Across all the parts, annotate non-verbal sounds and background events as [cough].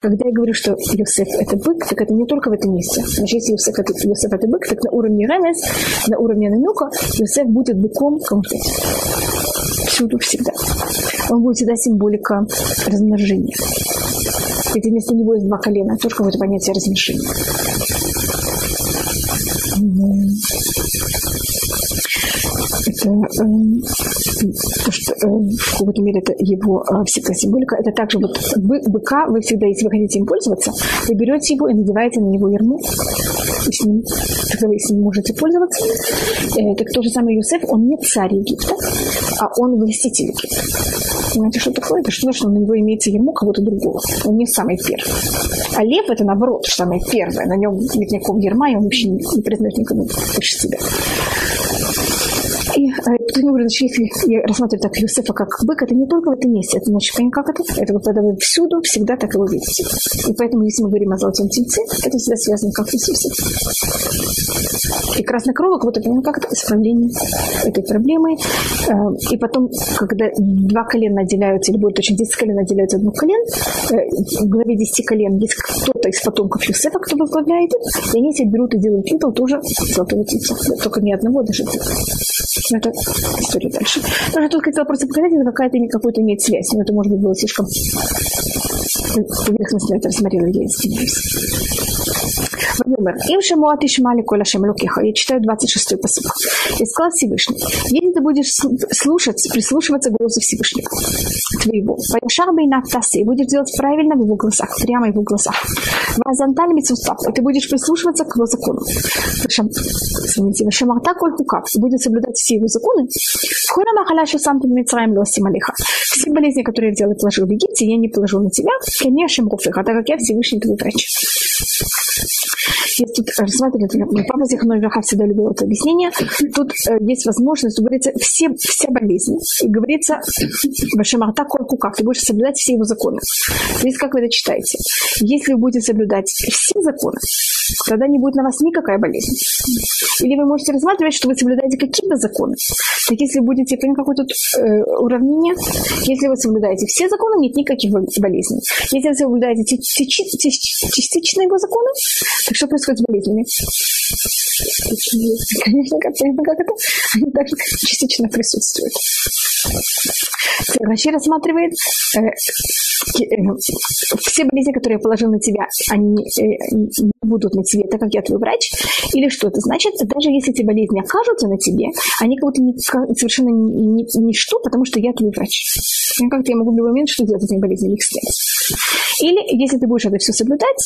Когда я говорю, что Йосеф это бык, так это не только в этом месте. Значит, если Йосеф это, Йосеф это бык, так на уровне ремес, на уровне намека, Йосеф будет быком конкретно. Всюду, всегда. Он будет всегда символика размножения. Ведь вместо него есть два колена, тоже какое-то понятие размножения. Что в какой-то мере это его э, всегда символика. Это также вот бы, быка, вы всегда, если вы хотите им пользоваться, вы берете его и надеваете на него ерму, и тогда вы с ним можете пользоваться. Э, так то же самое Юсеф, он не царь Египта, а он властитель Египта. Понимаете, что такое? Это что, что на него имеется ему кого-то другого. Он не самый первый. А лев это наоборот, самое первое. На нем нет никакого ерма, и он вообще не признает никому больше себя. И э, значит, если я рассматриваю так Юсефа как бык, это не только в этом месте, это значит, как это? Это когда вы всюду всегда так его видите. И поэтому, если мы говорим о золотом тельце, это всегда связано как с Иисусом. И красная крова, как будто понимаем, как это исправление этой проблемы. Э, и потом, когда два колена отделяются, или будет очень 10 колен отделяются одно колен, э, в главе 10 колен есть кто-то из потомков Юсефа, кто возглавляет и они себя берут и делают идол тоже золотого тельца. Только ни одного, даже но это история дальше. Тоже тут хотела просто показать, это какая-то какую-то имеет связь. Но это, может быть, было слишком поверхностно это рассмотрела, я извиняюсь. Вайомер, им шамуа тишмали коля шамлукиха. Я читаю 26-й посуд. И сказал Всевышний, если ты будешь слушать, прислушиваться к голосу Всевышнего твоего, поешар бейнак тасы, и будешь делать правильно в его глазах, прямо в его глазах. Вазанталь митсустав, и ты будешь прислушиваться к его закону. Извините, вашамарта коль хукав, и будет соблюдать все его законы. Вхора махаля сам ты мицраем лоси малиха. Все болезни, которые я делал и положил в Египте, я не положу на тебя, конечно, а так как я Всевышний твой врач. Есть тут рассматривали, папа Зихной всегда любил это объяснение. Тут э, есть возможность, говорится, все, вся болезнь. И говорится, Башамарта Корку как, ты будешь соблюдать все его законы. Видите, как вы это читаете? Если вы будете соблюдать все законы, тогда не будет на вас никакая болезнь. Или вы можете рассматривать, что вы соблюдаете какие-то законы. Так если будете понять какое-то э, уравнение, если вы соблюдаете все законы, нет никаких болезней. Если вы соблюдаете частично его законы, так что происходит с болезнями? Конечно, как, как это? Они также частично присутствуют. Раши рассматривает э, все болезни, которые я положил на тебя, они э, не будут на тебе, так как я твой врач. Или что это значит? Даже если эти болезни окажутся на тебе, они как будто совершенно ничто, потому что я твой врач. Как-то я могу в любой момент что делать с этими болезнями? Их Или если ты будешь это все соблюдать,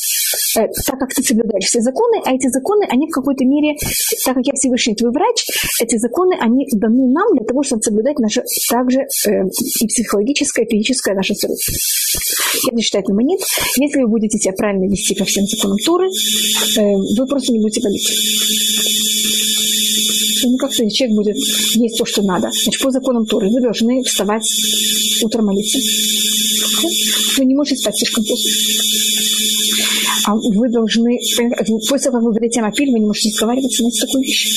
э, так как ты соблюдаешь все законы, а эти законы, они в какой-то мере, так как я Всевышний твой врач, эти законы, они даны нам для того, чтобы соблюдать наше также э, и психологическое, и физическое наше здоровье. Я не считаю на монет. Если вы будете себя правильно вести по всем законам Торы, э, вы просто не будете болеть ну как-то человек будет есть то, что надо. Значит, по законам Торы вы должны вставать утром молиться. Вы не можете спать слишком поздно а вы должны, после того, как вы говорите Мапиль, вы не можете разговаривать с такой вещью.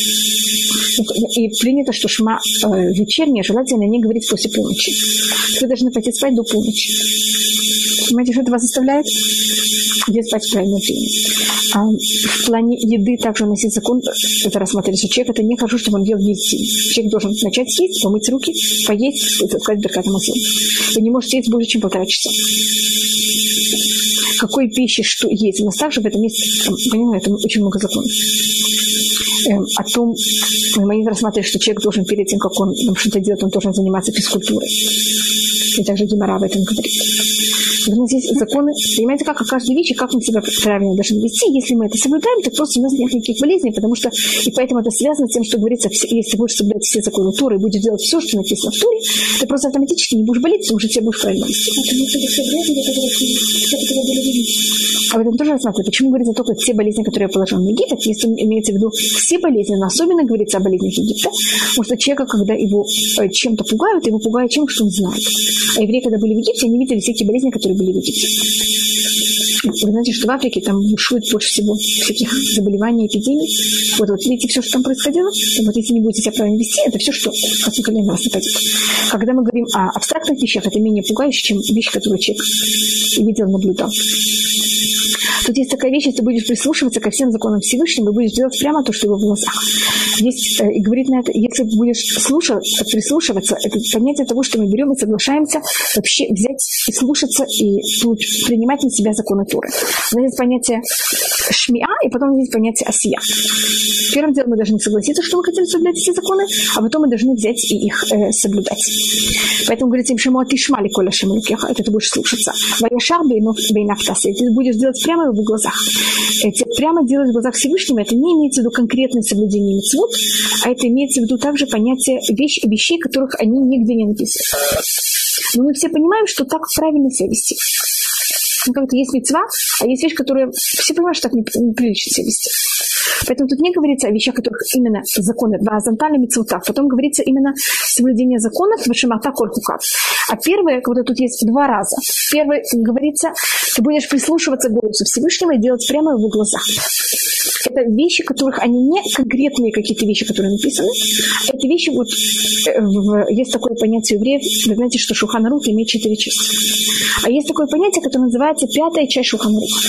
И принято, что шма э, вечерняя желательно не говорить после полночи. Вы должны пойти спать до полночи. Понимаете, что это вас заставляет? Где спать в правильное время. А в плане еды также у нас есть закон, это рассмотрели, что человек это не хорошо, чтобы он ел есть. Человек должен начать есть, помыть руки, поесть, сказать Беркат Вы не можете есть больше, чем полтора часа какой пищи что есть. У нас также в этом есть, понимаете, это очень много законов. Эм, о том, мы не рассматриваем, что человек должен перед тем, как он что-то делает, он должен заниматься физкультурой. И также Гимара об этом говорит. У нас есть законы, понимаете, как о каждой вещи, как мы себя правильно должны вести. Если мы это соблюдаем, то просто у нас нет никаких болезней, потому что, и поэтому это связано с тем, что говорится, если ты будешь соблюдать все законы Торы и будешь делать все, что написано в Торе, ты просто автоматически не будешь болеть, потому что тебя будешь правильно вести. А в этом тоже рассматриваю. Почему говорится только все болезни, которые положил на Египет, если имеется в виду все болезни, но особенно говорится о болезнях Египта, потому что человека, когда его э, чем-то пугают, его пугают чем, что он знает. А евреи, когда были в Египте, они видели всякие болезни, которые были в Египте. Вы знаете, что в Африке там бушует больше всего всяких заболеваний, эпидемий. Вот, вот видите все, что там происходило? Вот если не будете себя правильно вести, это все, что никогда на вас нападет. Когда мы говорим о абстрактных вещах, это менее пугающе, чем вещи, которые человек видел, наблюдал. Тут есть такая вещь, если ты будешь прислушиваться ко всем законам Всевышнего, и будешь делать прямо то, что его в глазах. Есть, э, и говорит на это, если ты будешь слушаться, прислушиваться, это понятие того, что мы берем и соглашаемся вообще взять и слушаться и принимать на себя законы Туры. У нас есть понятие шмиа, и потом есть понятие осия. Первым делом мы должны согласиться, что мы хотим соблюдать эти законы, а потом мы должны взять и их э, соблюдать. Поэтому говорится им шему атишмали коля шемалукеха, это ты будешь слушаться. Ваяшар бейнафтасе, ты будешь делать прямо в глазах. Эти, прямо делать в глазах Всевышнего, это не имеется в виду конкретное соблюдение мецвод, а это имеется в виду также понятие вещь, вещей, которых они нигде не написаны. Но мы все понимаем, что так правильно себя вести. Как-то есть мецва, а есть вещь, которая все понимают, что так неприлично себя вести. Поэтому тут не говорится о вещах, которых именно законы, два азантальные мецвута. Потом говорится именно соблюдение законов, вашимата кольхукат. А первое, когда тут есть два раза. Первое говорится, ты будешь прислушиваться к голосу Всевышнего и делать прямо в его глазах. Это вещи, которых они не конкретные какие-то вещи, которые написаны. Это вещи, вот э, есть такое понятие евреев, вы знаете, что Шуханарух имеет четыре части. А есть такое понятие, которое называется пятая часть Шуханаруха.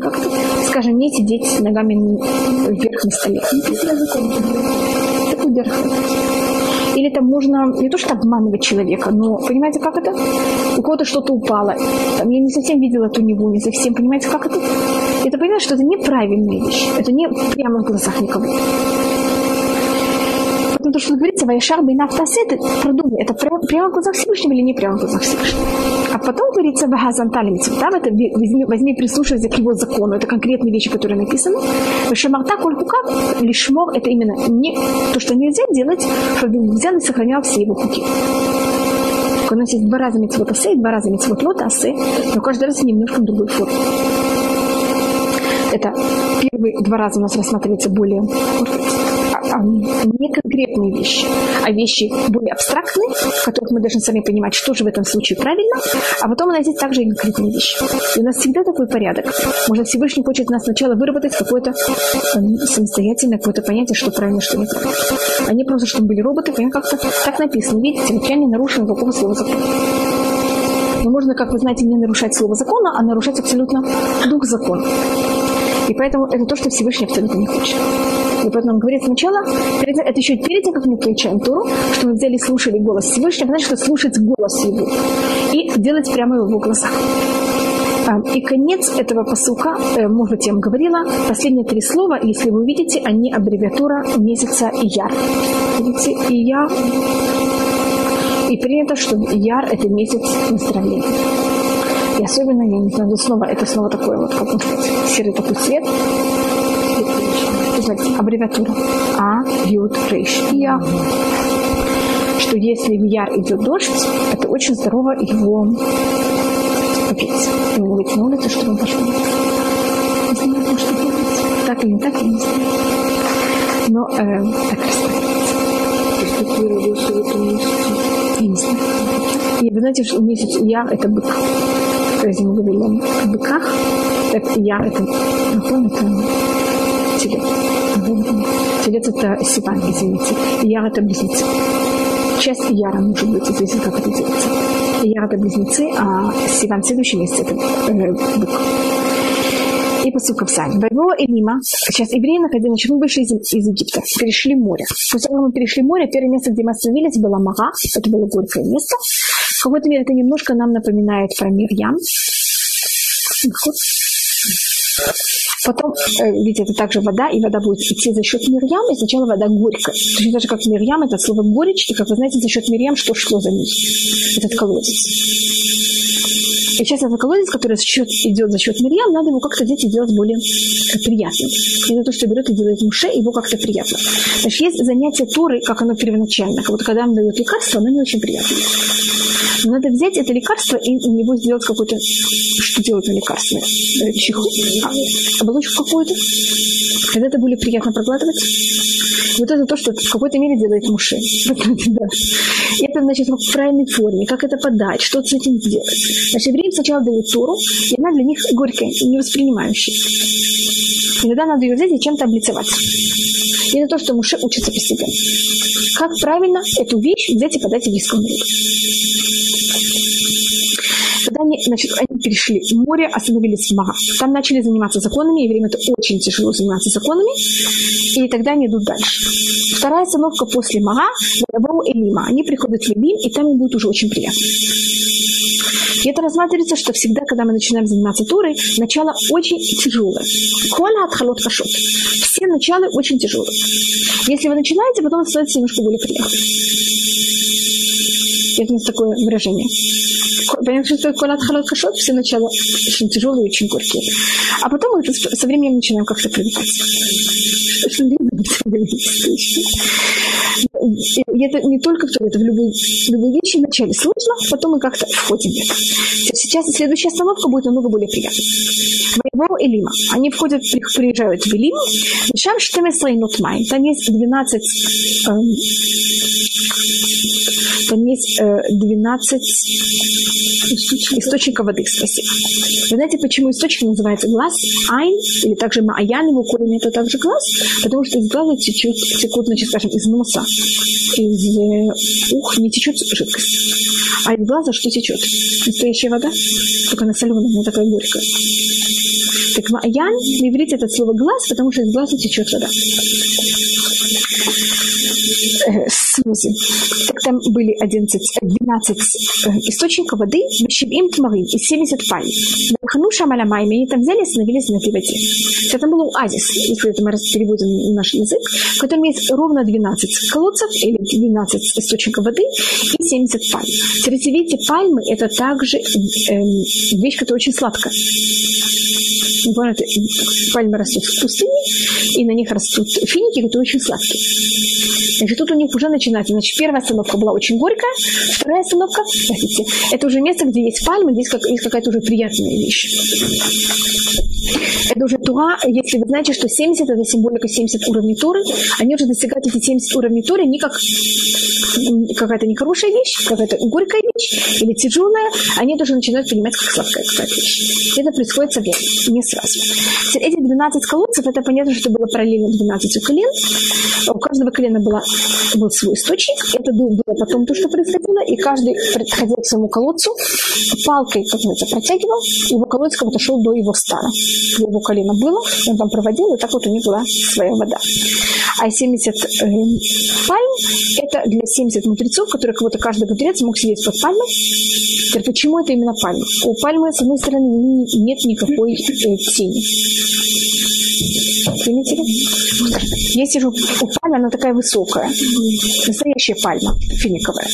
Как-то, скажем, не сидеть с ногами вверх на столе. Такой вверх или там можно не то что обманывать человека, но понимаете, как это? У кого-то что-то упало. Там, я не совсем видела эту него, не совсем. Понимаете, как это? Это понимаешь, что это неправильная вещь. Это не прямо в глазах никого. Поэтому то, что говорится, Вайшар Бейнафтасе, это продумай, это прямо в глазах Всевышнего или не прямо в глазах Всевышнего. А потом говорится Вахазантали Митцвтам, это возьми, возьми прислушивайся к его закону, это конкретные вещи, которые написаны. Вашамарта Кулькукав, лишмор, это именно не то, что нельзя делать, чтобы взял и сохранял все его пути. У нас есть два раза митцвот асе и два раза митцвот лот асе, но каждый раз немножко в другой форме. Это первые два раза у нас рассматривается более не конкретные вещи, а вещи более абстрактные, в которых мы должны сами понимать, что же в этом случае правильно, а потом есть также и конкретные вещи. И у нас всегда такой порядок. Может, Всевышний хочет нас сначала выработать какое-то эм, самостоятельное какое-то понятие, что правильно, что неправильно. А не просто, чтобы были роботы, они как-то так написано. Видите, вот я не нарушил никакого слова закона. Но можно, как вы знаете, не нарушать слово закона, а нарушать абсолютно дух закона. И поэтому это то, что Всевышний абсолютно не хочет. И поэтому он говорит сначала, это еще перед тем, как мы включаем Туру, что мы взяли и слушали голос Всевышнего, значит, что слушать голос его и делать прямо в его глазах. А, и конец этого посылка, э, может быть, я вам говорила, последние три слова, если вы увидите, они аббревиатура месяца Ияр. Видите, Ияр. И принято, что Ияр – это месяц выздоровления. И особенно, я не знаю, снова, это снова такой вот, как сказать, серый такой цвет. Знаете, аббревиатура. А, Ют, Рейш, Я. Что если в Яр идет дождь, это очень здорово его попить. И вы выйти на улицу, чтобы он пошел. Не знаю, что делать. Так или не так, я не знаю. Но э, так расстраивается. Я не. И вы знаете, что месяц Яр – это бык если мы говорим о быках, так я это, напомню, это телец. Телец это Сиван, извините. Яр это близнецы. Часть Яра может быть, известно, как это делается. Яр это близнецы, а Сиван следующий месяц это э, бык и посылка в Сань. Вайвола и Рима. Сейчас евреи значит, мы вышли из, из Египта, перешли море. После того, как мы перешли море, первое место, где мы остановились, было Мага, это было горькое место. В какой-то мере это немножко нам напоминает про Мирьям. Потом, э, видите, это также вода, и вода будет идти за счет Мирьям, и сначала вода горькая. Точно так же, как Мирьям, это слово горечь, и, как вы знаете, за счет Мирьям что шло за ней? Этот колодец. И сейчас этот колодец, который за счет, идет за счет Мирьям, надо его как-то дети делать более приятным. Это то, что берет и делает муше, его как-то приятно. Значит, есть занятие Торы, как оно первоначально. Как вот когда он дает лекарство, оно не очень приятно. Но надо взять это лекарство и на него сделать какой-то... Что делать на лекарстве? Чеху? А, оболочку какую-то? Когда это более приятно проглатывать? Вот это то, что в какой-то мере делает муши. [laughs] да. Это, значит, в правильной форме, как это подать, что с этим сделать. Значит, евреям сначала дают Тору, и она для них горькая, невоспринимающая. И тогда надо ее взять и чем-то облицеваться. И это то, что Муше учится постепенно. Как правильно эту вещь взять и подать еврейскому народу. Когда они, значит, они перешли море, остановились в Мага. Там начали заниматься законами, и время это очень тяжело заниматься законами, и тогда они идут дальше. Вторая остановка после Мага, Элима. Они приходят в Элим, и там им будет уже очень приятно. И это рассматривается, что всегда, когда мы начинаем заниматься Торой, начало очень тяжелое. Кола от халот кашот. Все начала очень тяжелые. Если вы начинаете, потом становится немножко более приятно. Это у нас такое выражение. Понятно, что такое колат халат кашот, все начала очень тяжелые, очень горькие. А потом мы со временем начинаем как-то привыкать. И это не только в это в любые, любые вещи вначале сложно, потом мы как-то входим. Сейчас следующая остановка будет намного более приятной. Воевал Элима. Они входят, приезжают в Элим. Шам Штемесрей Нутмай. Там есть 12 эм, там есть э, 12 источников воды, спасибо. Вы знаете, почему источник называется глаз, айн, или также мааян, его корень это также глаз, потому что из глаза течет, текут, значит, скажем, из носа, из э, ух не течет жидкость. А из глаза что течет? Настоящая вода, только она соленая, не такая горькая. Так мааян, на иврите это слово глаз, потому что из глаза течет вода. Смузи. Так там были 11, 12 э, источников воды, им тмарин, и 70 пальм. Хануша Маламайми, они там взяли и остановились на этой воде. Это был оазис, если это мы переводим на наш язык, в котором есть ровно 12 колодцев или 12 источников воды и 70 пальм. Смотрите, видите, пальмы это также э, вещь, которая очень сладкая. Бывает, пальмы растут в пустыне, и на них растут финики, которые очень сладкие. Значит, тут у них уже начинается. Значит, первая остановка была очень горькая, вторая остановка, простите, это уже место, где есть пальмы, здесь как, есть какая-то уже приятная вещь. Это уже Тура, если вы знаете, что 70 это символика 70 уровней Туры, они уже достигают эти 70 уровней Туры не как какая-то нехорошая вещь, какая-то горькая вещь или тяжелая, они тоже начинают понимать, как сладкая какая-то вещь. Это происходит со временем, не сразу. Эти 12 колодцев, это понятно, что было параллельно 12 колен. У каждого колена была, был свой источник. Это было потом то, что происходило. И каждый подходил к своему колодцу, палкой, как называется, протягивал, и его колодец как будто шел до его стана. Его колено было, он там проводил, и так вот у них была своя вода. А 70 э, пальм – это для 70 мудрецов, которые как будто каждый мудрец мог сидеть под пальмой. Теперь, почему это именно пальма? У пальмы, с одной стороны, нет никакой э, тени. Заметили? Я сижу у пальмы, она такая высокая. Настоящая пальма финиковая.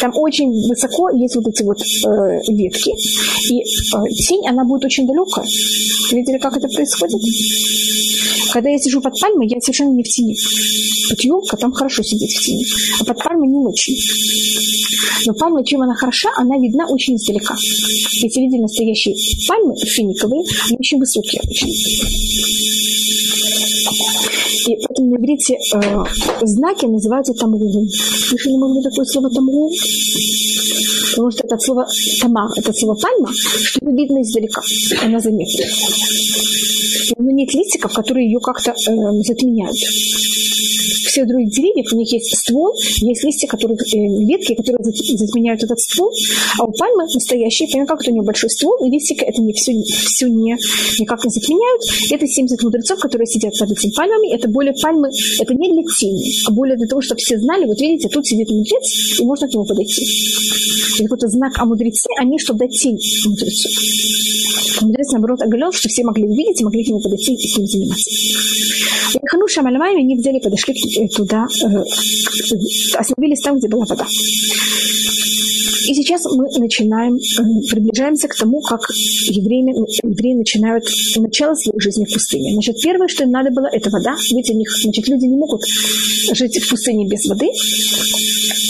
Там очень высоко есть вот эти вот э, ветки. И э, тень, она будет очень далекая. Видели, как это происходит? Когда я сижу под пальмой, я совершенно не в тени. Под елка там хорошо сидеть в тени, а под пальмой не очень. Но пальма, чем она хороша, она видна очень издалека. Если видели настоящие пальмы финиковые, они очень высокие. И поэтому на иврите э, знаки называются. Слышали, может быть, такое слово тамру? Потому что это слово тамар, это слово пальма, что видно издалека. Она заметна. Но нет листиков, которые ее как-то э, затменяют всех других деревьев у них есть ствол, есть листья, которые, э, ветки, которые затменяют этот ствол, а у пальмы настоящие, понятно, как это у нее большой ствол, и листики это не все, все не, никак не затменяют. Это 70 мудрецов, которые сидят под этими пальмами. Это более пальмы, это не для тени, а более для того, чтобы все знали, вот видите, тут сидит мудрец, и можно к нему подойти. Это какой-то знак о мудреце, а не чтобы дать тень мудрецу. Мудрец, наоборот, оголен, что все могли увидеть и могли к нему подойти и с ним заниматься. Хануша Мальмайми, они взяли, подошли туда, э, остановились там, где была вода. И сейчас мы начинаем, э, приближаемся к тому, как евреи, евреи начинают начало своей жизни в пустыне. Значит, первое, что им надо было, это вода. Ведь у них, значит, люди не могут жить в пустыне без воды.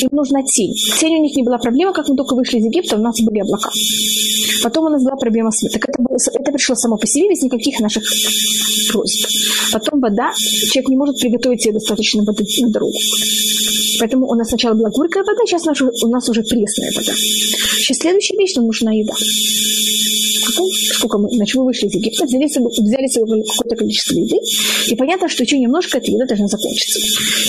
Им нужна тень. Тень у них не была проблема, как мы только вышли из Египта, у нас были облака. Потом у нас была проблема с Так это, было, это пришло само по себе, без никаких наших просьб. Потом вода. Человек не может приготовить себе достаточно воды на дорогу. Поэтому у нас сначала была горькая вода, сейчас у нас уже пресная вода. Сейчас следующая вещь, нам нужна еда. Потом, сколько мы, значит, мы вышли из Египта, взяли, взяли себе какое-то количество еды, и понятно, что еще немножко эта еда должна закончиться.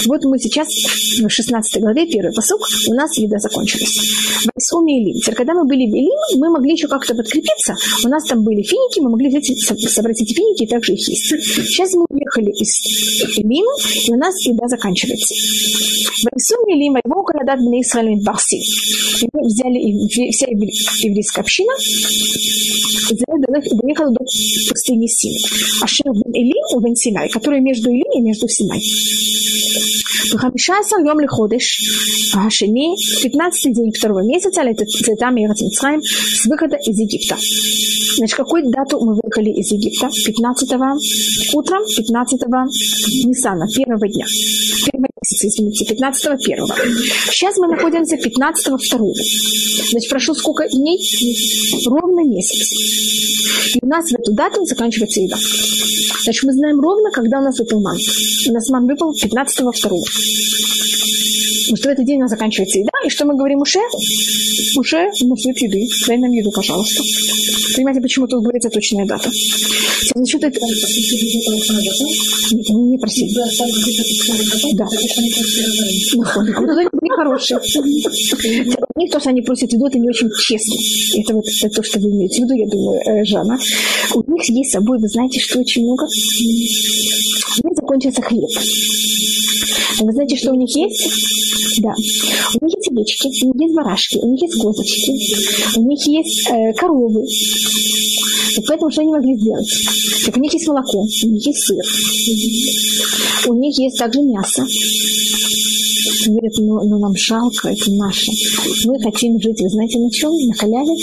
Вот мы сейчас в 16 главе, первый посук, у нас еда закончилась. В Исуме и. Теперь, когда мы были в Илим, мы могли еще как-то подкрепиться. У нас там были финики, мы могли взять, собрать эти финики и также их есть. Сейчас мы уехали из Илим, и у нас еда заканчивается. В Исуме и Илим, его Канадат Бне Исраиль Барси. И мы взяли вся еврейская община, доехал до пустыни Син. Ашер бен Илим у бен Синай, который между Илим и между Синай. ב-15 יום לחודש השני, 15 день второго месяца, это цветам Ерат Мицраим, с выхода из Египта. Значит, какой дату мы выехали из Египта? 15 утром, 15 Нисана, первого дня. Первого месяца, извините, 15 первого. Сейчас мы находимся 15 второго. Значит, прошло сколько дней? Ровно месяц. И у нас в эту дату заканчивается еда. Значит, мы знаем ровно, когда у нас выпал ман. У нас ман выпал 15 второго. Потому что в этот день у нас заканчивается еда. И что мы говорим Уше? Уше, у нас нет еды. Дай нам еду, пожалуйста. Понимаете, почему тут говорится точная дата? Насчет этого... Нет, они не просили. Да. Вот они хорошие. У них то, что они просят еду, это не очень честно. Это вот это то, что вы имеете в виду, я думаю, э, Жанна. У них есть с собой, вы знаете, что очень много? У них закончился хлеб. Вы знаете, что у них есть? Да. У них есть овечки, у них есть барашки, у них есть козочки, у них есть э, коровы. И поэтому что они могли сделать? Так у них есть молоко, у них есть сыр, у них есть также мясо. Говорят, ну, ну нам жалко, это наше. Мы хотим жить, вы знаете, на чем? На халяве?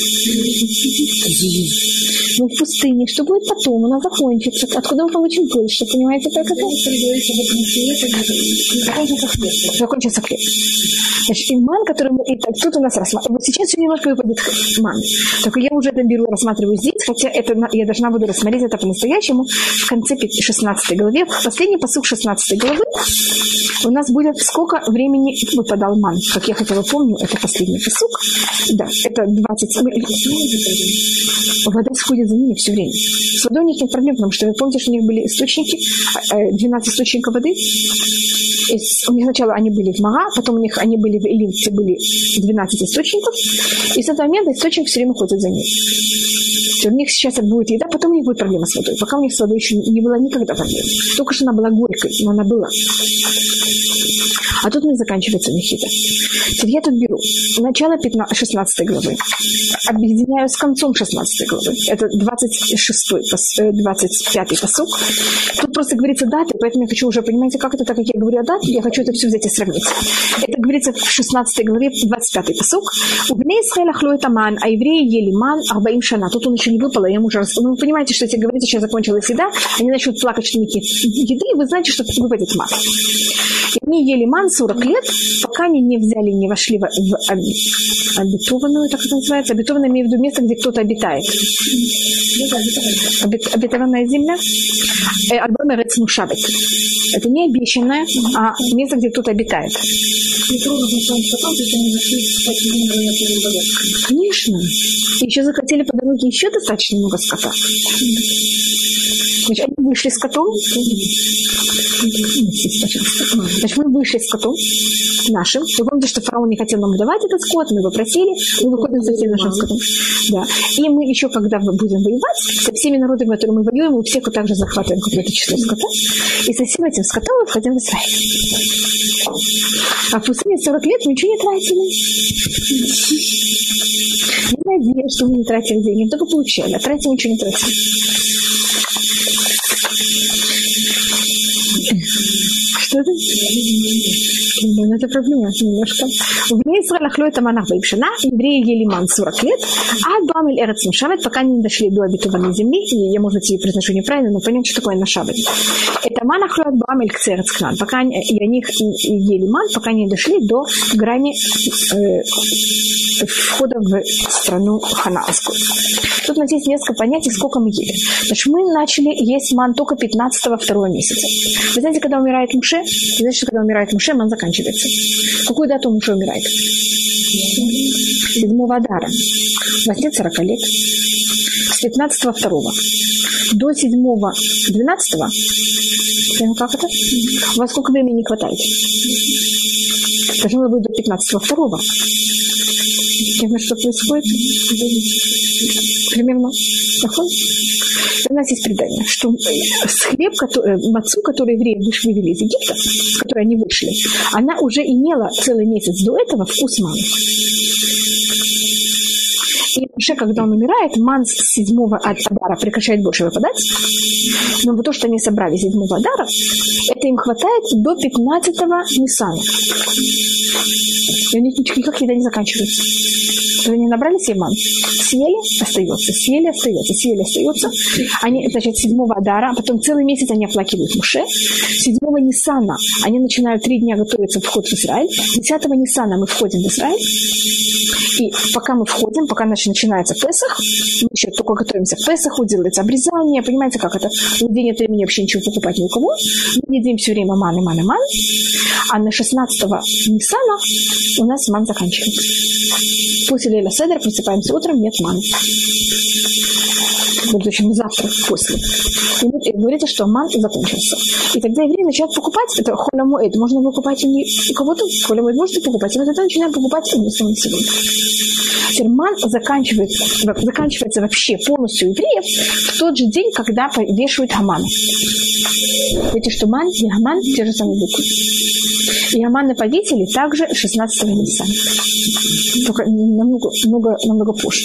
Мы в пустыне. Что будет потом? У нас закончится. Откуда мы получим больше? Понимаете, как это? Закончится хлеб. Значит, и ман, который мы... И так, тут у нас рассматриваем. Вот сейчас все немножко выпадет ман. Только я уже это беру, рассматриваю здесь, хотя это я должна буду рассмотреть это по-настоящему в конце 16 главе. Последний посыл 16 главы у нас будет сколько времени выпадал ман. Как я хотела помню, это последний посыл. Да, это 20... Вода сходит за ними все время. С водой у них нет проблем, потому что вы помните, что у них были источники, 12 источников воды. И у них сначала они были в Мага, потом у них они были в Элим, где были 12 источников. И с этого момента источник все время ходит за ними. У них сейчас будет еда, потом у них будет проблема с водой. Пока у них с водой еще не было никогда проблем. Только что она была горькой, но она была. А тут них заканчивается Мехита. Теперь я тут беру начало 15, 16 главы, объединяю с концом 16 главы. Это 26, 25 э, посук. Тут просто говорится даты, поэтому я хочу уже, понимаете, как это, так как я говорю о дате, я хочу это все взять и сравнить. Это говорится в 16 главе, 25 посук. У Бней Исраэля это ман, а евреи ели ман арбаим шана. Тут он еще не выпало, я ему уже Ну, вы понимаете, что если говорите, сейчас закончилась еда, они начнут плакать, что еды, вы знаете, что выпадет ман. И они ели ман 40 лет, пока они не взяли, не вошли в, в обетованную, так это называется, обетованное имею в виду место, где кто-то обитает. Обет, обетованная земля. Э, Альбом Рецнушабет. Это не обещанное, а место, где кто-то обитает. Конечно. Еще захотели по еще достаточно много скота. Значит, они вышли с котом. Значит, мы вышли с котом нашим. Вы помните, что фараон не хотел нам давать этот скот, мы его просили, мы выходим со всем нашим скотом. Да. И мы еще, когда будем воевать, со всеми народами, которые мы воюем, мы всех также захватываем какое-то число скота. И со всем этим скотом мы входим в Израиль. А в пустыне 40 лет мы ничего не тратили. Не надеюсь, что мы не тратили деньги, только получали, а тратили ничего не тратили. Thank you. Что это? Ну, это проблема немножко. В ней Израиль это манах Бейпшина, евреи ели ман 40 лет, а Дуамель Эрец Нашавет, пока не дошли до обетованной земли, и я, может быть, и произношу неправильно, но понять, что такое Нашавет. Это манах Луэт Дуамель Кцерец Кнан, пока они, и они ели ман, пока не дошли до грани э, входа в страну ханаанскую. Тут есть несколько понятий, сколько мы ели. Значит, мы начали есть ман только 15-го второго месяца. Вы знаете, когда умирает Муше? Что когда умирает Муше, ман заканчивается. Какую дату Муше умирает? Седьмого Адара. У вас нет 40 лет. С 15-го второго до 7-го 12-го. Как это? Вас сколько времени не хватает? Должно быть до 15-го второго. Примерно что происходит? Примерно. У нас есть предание, что хлеб, который, мацу, который евреи вывели из Египта, с которой они вышли, она уже имела целый месяц до этого вкус мамы. И уже когда он умирает, ман с седьмого Адара прекращает больше выпадать. Но то, что они собрали седьмого Адара, это им хватает до 15-го Ниссана. И у них никак еда не заканчивается. Они набрали себе ман, съели, остается, съели, остается, съели, остается. Они, значит, седьмого Адара, а потом целый месяц они оплакивают Муше. Седьмого Ниссана они начинают три дня готовиться вход в Израиль. Десятого Ниссана мы входим в Израиль. И пока мы входим, пока значит, начинается Песах, мы еще только готовимся к Песаху, делается обрезание, понимаете, как это? В день нет времени вообще ничего покупать ни у кого. Мы едим все время маны, маны, ман. А на 16-го Ниссана у нас ман заканчивается. После Лейла Седер просыпаемся утром, нет маны. Общем, завтра, после. И говорите, что ман закончился. И тогда евреи начинают покупать, это холямуэд, можно покупать у кого-то, холямуэд можете покупать, и вот это начинаем покупать и на сегодня. Теперь ман заканчивается, заканчивается вообще полностью евреев в тот же день, когда вешают Хаман. Видите, что ман и Хаман те же самые буквы. И Аманы повесили также 16 Ниссана. Только намного, намного, намного позже.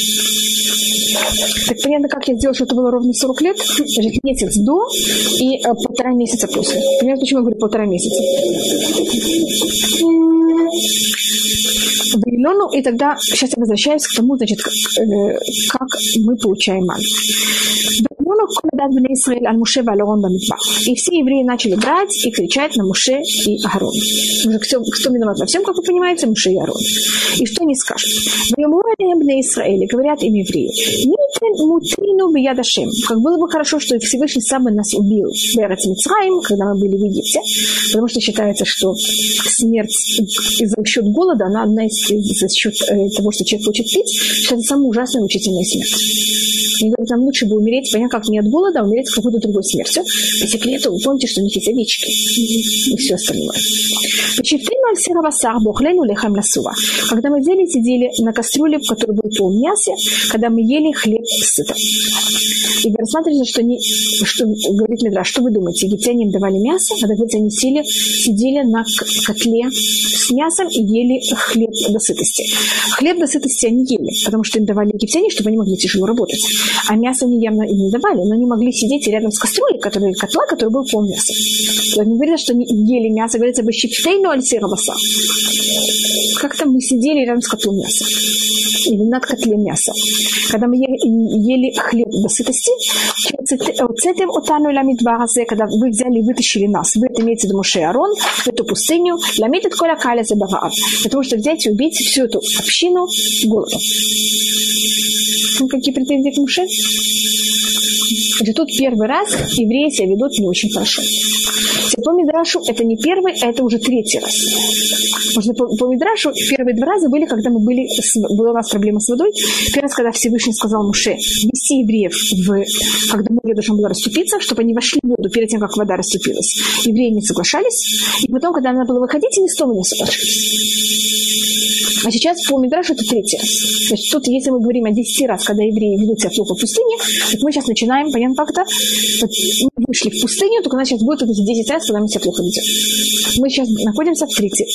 Так понятно, как я сделала, что это было ровно 40 лет? Значит, месяц до и э, полтора месяца после. Понимаете, почему я говорю полтора месяца? Вавилону, и тогда сейчас я возвращаюсь к тому, значит, как, э, как мы получаем ман. И все евреи начали брать и кричать на Муше и Аарон. Кто, кто виноват во всем, как вы понимаете, Муше и Аарон. И что они скажут? Израиле, говорят им евреи, биядашем. Как было бы хорошо, что Всевышний сам нас убил в Мицраим, когда мы были в Египте, потому что считается, что смерть за счет голода, она одна из за счет э, того, что человек хочет пить, что это самая ужасная мучительная смерть. Они говорят, нам лучше бы умереть, понятно, как не от голода, а умереть какой-то другой смертью. По секрету, вы помните, что у них есть овечки и все остальное. Когда мы взяли сидели на кастрюле, в которой был пол мяса, когда мы ели хлеб сыто. И рассматривается, что, они, что говорит Медра, что вы думаете, египтяне им давали мясо, а тогда они сели, сидели на котле с мясом и ели хлеб до сытости. Хлеб до сытости они ели, потому что им давали египтяне, чтобы они могли тяжело работать. А мясо они явно им не давали, но они могли сидеть рядом с кастрюлей, который, котла, который был пол мяса. они говорят, что они ели мясо, говорится бы щиптейну альсира Как-то мы сидели рядом с котлом мяса или над котлем мяса. Когда мы ели, ели хлеб до сытости, когда вы взяли вытащили нас, вы это имеете в виду Моше Арон, в эту пустыню, ламитит коля каля забаваат, того, чтобы взять и убить всю эту общину голодом. Какие претензии к Моше? Значит, тут первый раз евреи себя ведут не очень хорошо. По Мидрашу это не первый, а это уже третий раз. Потому что по, по Мидрашу первые два раза были, когда мы были, была у нас проблема с водой. Первый раз, когда Всевышний сказал Муше вести евреев, в, когда море должно было расступиться, чтобы они вошли в воду перед тем, как вода расступилась. Евреи не соглашались. И потом, когда надо было выходить, они снова не соглашались. А сейчас по Мидрашу это третий раз. Значит, тут, если мы говорим о 10 раз, когда евреи ведут себя плохо в пустыне, так мы сейчас начинаем, понятно, как-то вышли в пустыню, только сейчас будет вот эти 10 раз, когда мы себя плохо ведем. Мы сейчас находимся в третий,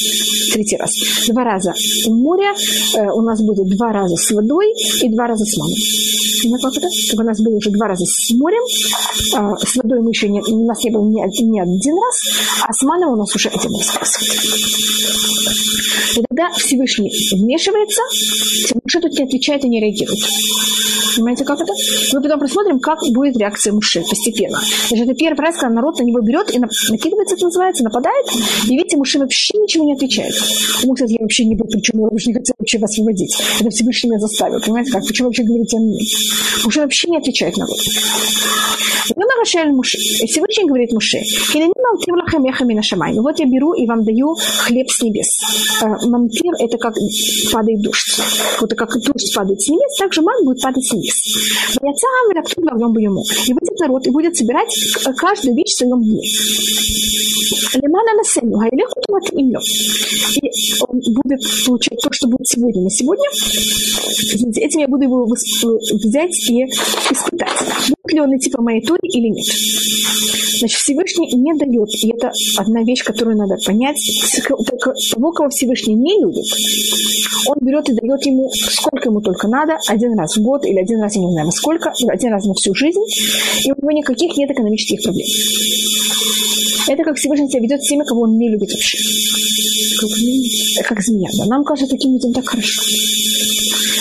третий раз. Два раза у моря, э, у нас будет два раза с водой и два раза с мамой. На как это? Как у нас было уже два раза с морем, а, с водой мы еще не, у нас не было ни, ни один раз, а с маном у нас уже один раз. И тогда Всевышний вмешивается, Муше тут не отвечает и не реагирует. Понимаете, как это? Мы потом посмотрим, как будет реакция Муше постепенно. Значит, это первый раз, когда народ на него берет и накидывается, это называется, нападает, и видите, Муше вообще ничего не отвечает. Он говорит, я вообще не был, почему я вообще не хотел вообще вас выводить. Это Всевышний меня заставил. Понимаете, как? Почему вообще говорите о мне? Муше вообще не отвечает на вот. Муше. И Всевышний говорит Муше, вот я беру и вам даю хлеб с небес. Э, мамтир – это как падает дождь. Вот как дождь падает с небес, так же ман будет падать с небес. И будет народ, и будет собирать каждую вещь в своем дне. Лемана на сену, а илеху тумат имло. И он будет получать то, что будет сегодня на сегодня. Этим я буду его взять и испытать. Будет ли он идти по моей торе или нет. Значит, Всевышний не дает, и это одна вещь, которую надо понять, того, кого Всевышний не любит, он берет и дает ему, сколько ему только надо, один раз в год или один раз, я не знаю, сколько, один раз на всю жизнь, и у него никаких нет экономических проблем. Это как Всевышний себя ведет с теми, кого он не любит вообще. Как, как змея. Да? Нам кажется таким людям так хорошо.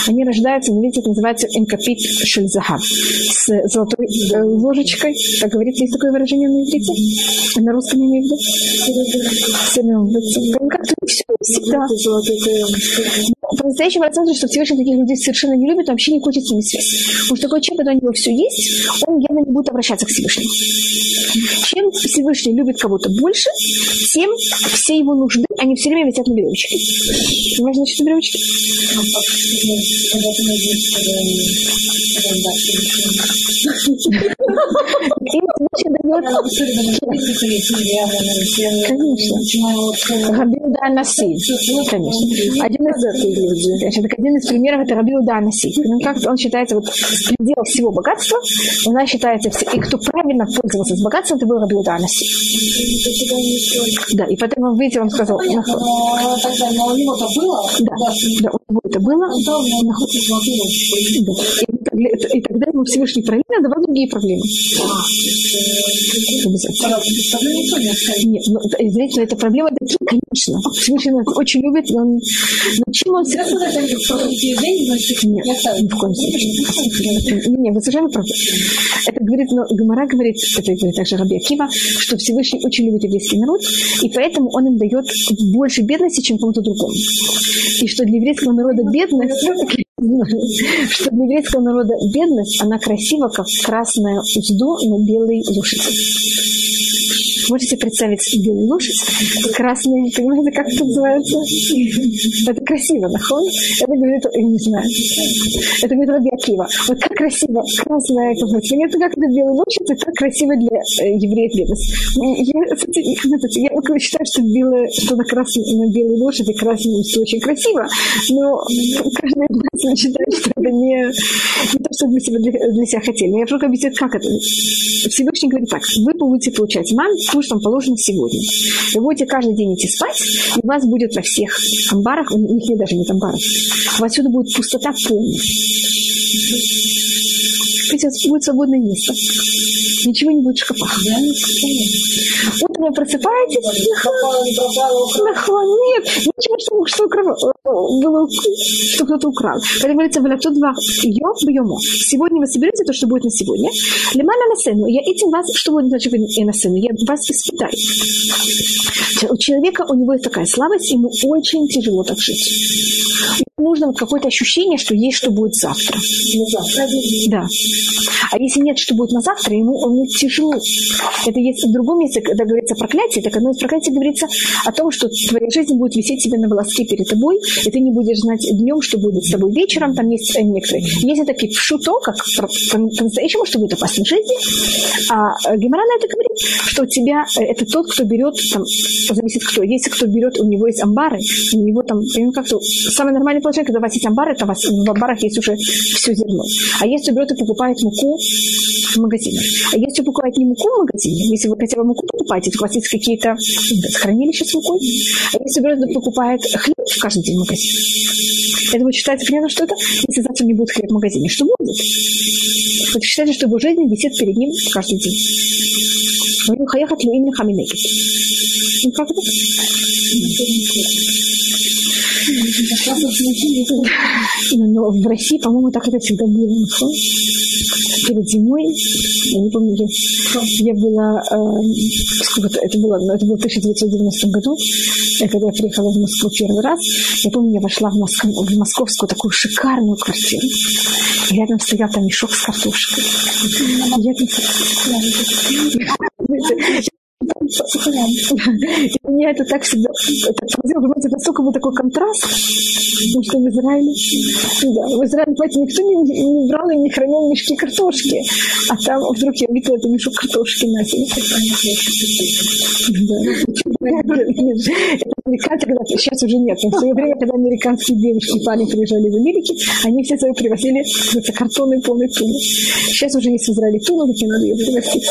Они рождаются, видите, это называется энкапит шельзахаб. С золотой э, ложечкой. Так говорится, есть такое выражение на иврите? На русском я имею в виду? Как-то все всегда. По-настоящему рассмотрим, что Всевышний таких людей совершенно не любит, вообще не хочет с ними связь. Потому что такой человек, когда у него все есть, он явно не будет обращаться к Всевышнему. Чем Всевышний любит кого-то больше, тем все его нужды, они все время висят на веревочке. Понимаешь, значит, на веревочке? Конечно. Рабиуда Анаси. Конечно. Один из, значит, один из примеров это Рабиуда Анаси. Ну, как он считается вот предел всего богатства, у нас считается, и кто правильно пользовался с богатством, это был Рабиуда Анаси. Да, и потом он, видите, он сказал... Но, но у него это было? Да, да, у него это было. Да и тогда ему Всевышний правильно давал другие проблемы. Нет, ну, извините, но эта проблема такие, конечно. Всевышний нас очень любит, но, он, но чем он... Нет, ни в коем случае. Нет, вы совершенно правы. Это говорит, но Гамара говорит, это говорит также Раби Акива, что Всевышний очень любит еврейский народ, и поэтому он им дает больше бедности, чем кому-то другому. И что для еврейского народа бедность что для еврейского народа бедность, она красива, как красное узду на белой лошади. Можете представить белую лошадь, красный, понимаете, как это называется? Это красиво, нахон? Это говорит, я не знаю. Это говорит Раби Акива. Вот как красиво, красная, как это как это белая лошадь, это красиво для э, евреев бедность. Я, я, я считаю, что белая, что на красной, на белой лошади красный все очень красиво, но каждый из нас считает, что это не, не то, что мы себе для, для себя хотели. Я просто объясню, как это. Всевышний говорит так, вы будете получать ман, вам положено сегодня. Вы будете каждый день идти спать, и у вас будет во всех амбарах, у них нет даже нет амбаров, у вас отсюда будет пустота полная. Видите, будет свободное место ничего не будет в шкафах. Утром вы просыпаетесь, нахон, нет, ничего, что, что было, что кто-то украл. Когда говорится, в лату два йо бьемо. Сегодня вы соберете то, что будет на сегодня. Лимана на сцену. Я этим вас, что будет значит и на сцену? Я вас испытаю. У человека, у него есть такая слабость, ему очень тяжело так жить. Ему нужно вот какое-то ощущение, что есть, что будет завтра. Да. А если нет, что будет на завтра, ему ему тяжело. Это есть в другом месте, когда говорится проклятие, так одно из проклятий говорится о том, что твоя жизнь будет висеть тебе на волоске перед тобой, и ты не будешь знать днем, что будет с тобой вечером, там есть некоторые. Есть такие пшуто, как по-настоящему, что будет опасно в жизни. А э, Гемора это говорит, что у тебя э, это тот, кто берет, там, зависит кто. Если кто берет, у него есть амбары, у него там, как-то, самое нормальное положение, когда у вас есть амбары, то у вас в амбарах есть уже все зерно. А если берет и покупает покупает муку в магазине. А если вы покупаете не муку в магазине, если вы хотя бы муку покупаете, то у вас есть какие-то хранилища с мукой. А если вы покупает хлеб в каждый день в магазине, это будет считаться примерно что-то, если завтра не будет хлеб в магазине. Что будет? Вот считайте, что его жизнь висит перед ним каждый день. Ну, хаехат луим хаминегит. Ну, как это? Но в России, по-моему, так это всегда было. Перед зимой, я не помню, я была, э, это было, ну, это было в 1990 году, когда я приехала в Москву первый раз, я помню, я вошла в, Москву, в московскую такую шикарную квартиру, и рядом стоял там мешок с картошкой. Я и меня это так всегда это поразило. настолько был такой контраст, потому что в Израиле, да, в Израиле, понимаете, никто не, не брал и не хранил мешки картошки. А там вдруг я видела это мешок картошки на себе. Это [laughs] американцы, когда сейчас уже нет. Но в свое время, когда американские девушки и парни приезжали из Америки, они все свои привозили это картонный полный тун. Сейчас уже есть в Израиле так не надо ее привозить.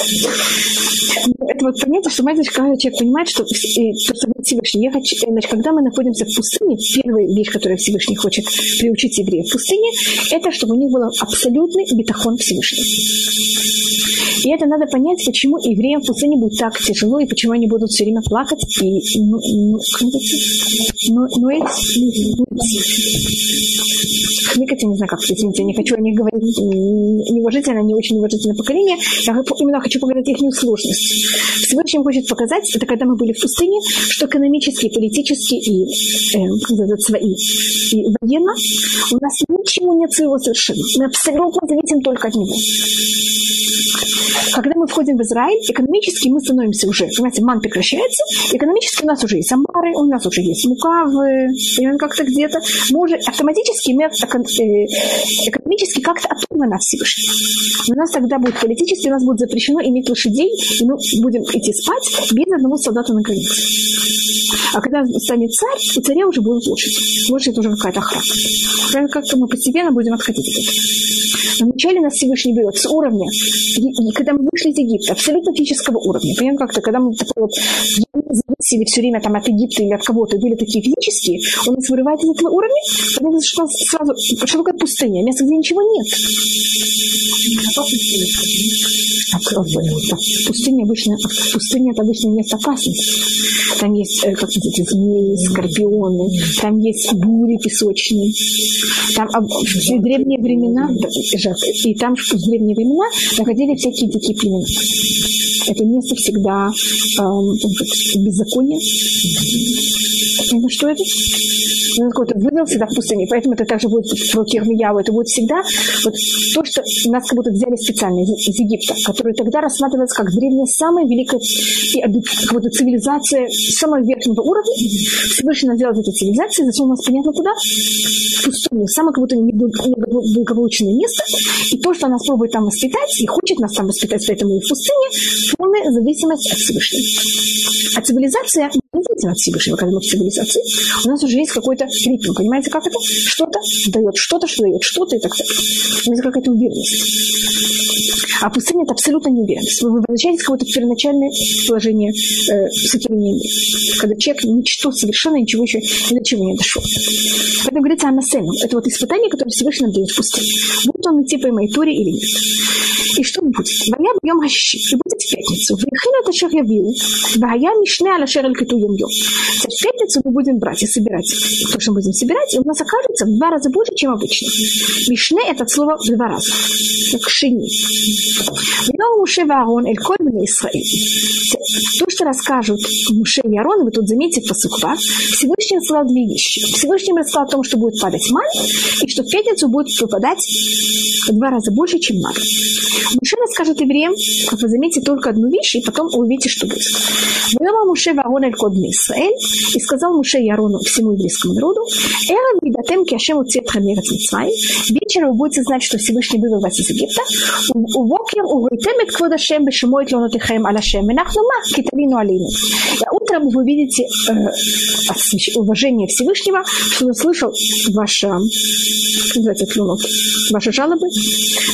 Это вот понятие, что знаете, когда человек понимает, что Всевышний, я хочу, значит, когда мы находимся в пустыне, первая вещь, которую Всевышний хочет приучить евреев в пустыне, это чтобы у них был абсолютный бетахон Всевышний. И это надо понять, почему евреям в пустыне будет так тяжело, и почему они будут все время плакать и ну, ну, ну, ну, хныкать, я не знаю, как извините, я не хочу о них говорить неуважительно, не очень уважительное поколение, я именно хочу показать их сложность. Всевышний хочет показать, это когда мы были в пустыне, что экономически, политически и, э, свои, и военно у нас ничего нет своего совершенно. Мы абсолютно зависим только от него. Когда мы входим в Израиль, экономически мы становимся уже, понимаете, ман прекращается, экономически у нас уже есть амбары, у нас уже есть мука, в, как-то где-то. Мы уже автоматически, э, экономически как-то оторваны от Всевышнего. У нас тогда будет политически, у нас будет запрещено иметь лошадей, и мы будем идти спать без одного солдата на границе. А когда станет царь, у царя уже будет лошадь. Лошадь уже какая-то охрана. Как-то мы постепенно будем отходить от этого. Вначале нас Всевышний берет с уровня, когда мы вышли из Египта, абсолютно физического уровня. Понимаем, как-то, когда мы такой вот зависели все время там, от Египта или от кого-то, были такие физические, он нас вырывает из этого уровня, потому что сразу, что такое пустыня, место, где ничего нет. Пустыня обычно, пустыня это обычно место опасности. Там есть, э, как сказать, змеи, скорпионы, там есть бури песочные. Там в древние времена, и там в древние времена находили всякие дикие. Это место всегда э, беззаконие. Это что это? какой-то вывел всегда в пустыне, поэтому это также будет в руке Ирмияву, это будет всегда вот то, что нас как будто взяли специально из, из Египта, который тогда рассматривается как древняя, самая великая и как будто цивилизация самого верхнего уровня. Всевышний нас сделал эту цивилизацию, засунул нас понятно куда? В пустыню, самое как будто неблагополучное место, и то, что она пробует там воспитать, и хочет нас там воспитать, поэтому и в пустыне, полная зависимость от Всевышнего. А цивилизация не зависит от Всевышнего, когда мы в цивилизации, у нас уже есть какой-то ритм. Понимаете, как это? Что-то дает что-то, что дает что-то и так далее. Это какая-то уверенность. А пустыня – это абсолютно неуверенность. Вы возвращаетесь в какое-то первоначальное положение э, сотворения Когда человек ничто совершенно ничего еще ни до чего не дошел. Поэтому говорится о насену. Это вот испытание, которое Всевышний нам дает в пустыне. Будет он идти по моей туре или нет. И что будет? И будет в пятницу. Вихина это шер явил. Вая мишне аля шер аль киту йом В пятницу мы будем брать и собирать то, что мы будем собирать, и у нас окажется в два раза больше, чем обычно. Мишне – это слово в два раза. Как шини. То, что расскажут Муше и Аарон, вы тут заметите в посуква, Всевышний рассказал две вещи. Всевышний рассказал о том, что будет падать ман, и что в пятницу будет выпадать в два раза больше, чем надо. Муше расскажет скажет евреям, как вы заметите, только одну вещь, и потом увидите, что будет. Вела Муше Варон Эль Кодми Исраэль, и сказал Муше Ярону всему еврейскому народу, Эрам Видатем Киашем Уцет Хамерат Митсвай, вечером вы будете знать, что Всевышний вывел вас из Египта, Увокер Угайтемет Кводашем Бешемоет Лонотихаем Алашем, Менахнума Киталину Алину. А утром вы увидите э, уважение Всевышнего, что он услышал ваше, называется, клюнут, ваши жалобы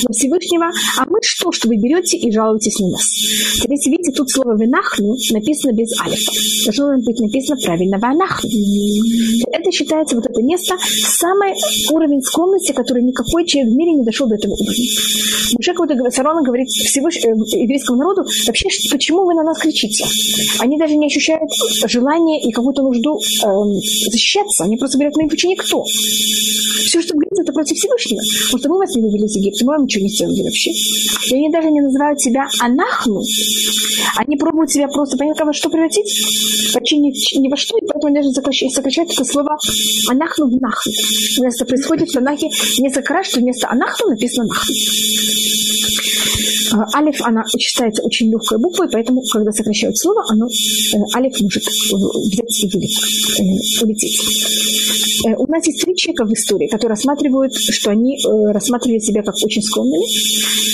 на Всевышнего, а мы что, чтобы берете и жалуетесь на нас? Теперь, видите, тут слово «венахну» написано без алифа. Должно быть написано правильно «ванахну». Это считается вот это место самый уровень скромности, который никакой человек в мире не дошел до этого уровня. Муше какой-то Сарона говорит Всевышнему э, еврейскому народу, вообще, почему вы на нас кричите? Они даже не ощущают желание и какую-то нужду э, защищаться. Они просто говорят, мы вообще никто. Все, что говорится, это против Всевышнего. Потому что мы вас не вывели из Египта, мы вам ничего не сделали вообще. И они даже не называют себя анахну. Они пробуют себя просто, понятно, во что превратить? Почти ни, ни во что, и поэтому они даже сокращают, сокращают это слово анахну в нахну. Вместо происходит в Танахе несколько раз, что вместо анахну написано нахну. А, алиф, она читается очень легкой буквой, поэтому, когда сокращают слово, оно, э, алиф может взять и э, улететь. Э, у нас есть три человека в истории, которые рассматривают, что они рассматривали себя как очень скромными.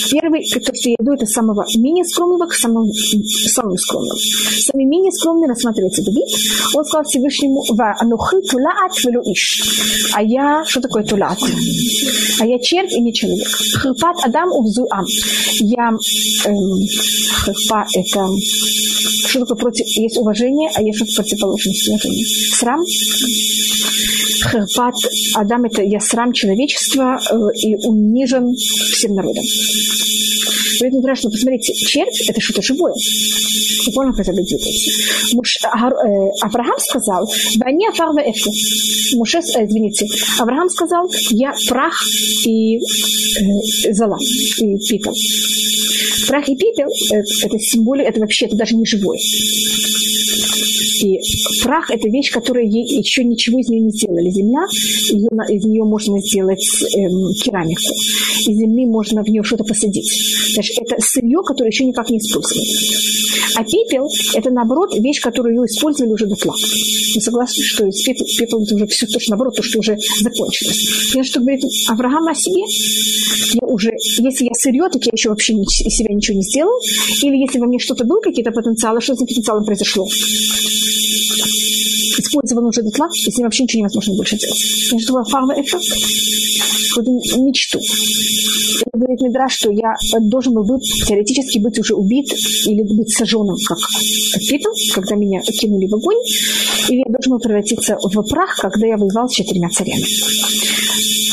Первый, то, что я иду, это самого менее скромного к самому, самому скромному. Самый менее скромный рассматривается Давид. Он сказал Всевышнему, «Ва анухы тулаат велу иш». А я, что такое тулаат? А я червь и не человек. Хрпат адам увзу ам. Я эм, хрпа это что такое против, есть уважение, а есть что-то противоположность уважения. Срам. Хрпат Адам это я срам человечества э, и унижен всем народом. Поэтому страшно, посмотрите, червь – это что-то живое. Вы поняли, как это делается? Муж, а, э, Авраам сказал, «Вани афарва эфе». Муше, э, извините, Авраам сказал, «Я прах и э, зола, и пепел». Прах и пепел э, – это символы, это вообще, это даже не живое. И прах – это вещь, которая еще ничего из нее не сделали. Земля, ее, из нее можно сделать эм, керамику. Из земли можно в нее что-то посадить. Значит, это сырье, которое еще никак не использовано. А пепел – это, наоборот, вещь, которую ее использовали уже дотла. Вы согласны, что пепел, пепел – это уже все точно наоборот, то, что уже закончилось. Потому что говорит Авраам о себе, я уже, если я сырье, так я еще вообще из себя ничего не сделал. Или если во мне что-то было, какие-то потенциалы, что с этим потенциалом произошло? Использован уже дотла, и с ним вообще ничего невозможно больше делать. Значит, фарма это какую-то мечту. Говорит Мидра, что я должен был быть, теоретически быть уже убит или быть сожженным, как пепел, когда меня кинули в огонь, или я должен был превратиться в прах, когда я воевал с четырьмя царями.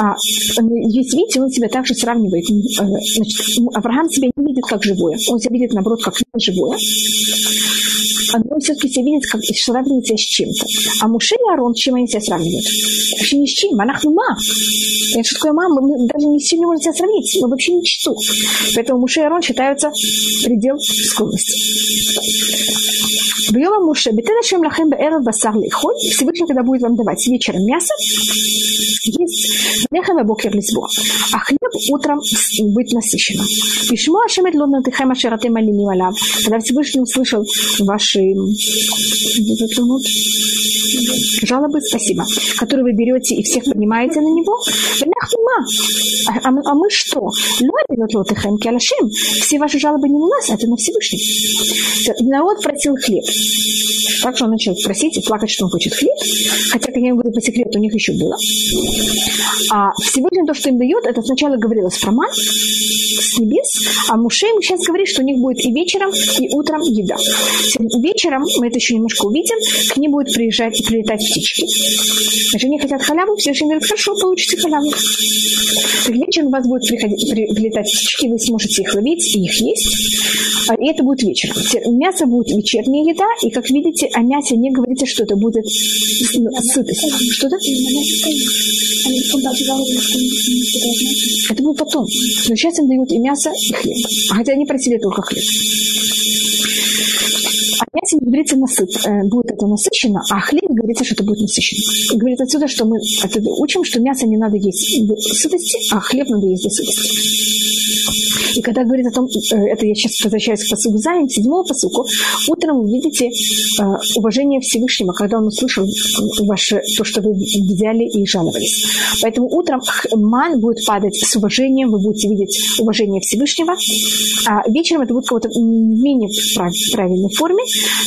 А здесь, видите, он себя также сравнивает. Э, значит, Авраам себя не видит как живое. Он себя видит, наоборот, как живое он все-таки себя видит, как сравнивает с чем-то. А Муше и Арон, чем они себя сравнивают? Вообще ни с чем. Анахну ма. Это что такое мама? Мы даже ни с чем не можем себя сравнить. Мы вообще ничто. Поэтому Муше и Арон считаются предел скромности. Бьема Муше, бетен Ашем лахем беэров басар лихоль. Всевышний, когда будет вам давать вечером мясо, есть лехем и бокер лисбо. А хлеб утром быть насыщенным. Пишмо Ашем эт лодна тихем ашератем алиним алав. Когда Всевышний услышал ваши жалобы, спасибо, которые вы берете и всех поднимаете на него, а, а, мы что? Все ваши жалобы не на нас, это на Всевышний. Народ просил хлеб. Также он начал просить и плакать, что он хочет хлеб. Хотя, как я говорю по секрету, у них еще было. А Всевышний то, что им дает, это сначала говорилось про ман с небес, а Муше им сейчас говорит, что у них будет и вечером, и утром еда. Вечером, мы это еще немножко увидим, к ним будут приезжать, прилетать птички. Значит, они хотят халяву, Всевышний говорит, хорошо, получите халяву. Так вечером у вас будут приходить, при, прилетать птички, вы сможете их ловить и их есть. А, и это будет вечером. Мясо будет вечерняя еда, и, как видите, о мясе не говорится, что это будет сытость. Что-то? Это будет потом. Но сейчас им дают и мясо, и хлеб. А хотя они просили только хлеб. А мясо говорится насыт, э, будет это насыщенно, а хлеб говорится, что это будет насыщенно. И говорит отсюда, что мы отсюда учим, что мясо не надо есть до сытости, а хлеб надо есть до сытости. И когда говорит о том, э, это я сейчас возвращаюсь к посуку Зайн, седьмому посуку, утром вы видите э, уважение Всевышнего, когда он услышал ваше, то, что вы взяли и жаловались. Поэтому утром ман будет падать с уважением, вы будете видеть уважение Всевышнего, а вечером это будет кого-то в менее правильной форме,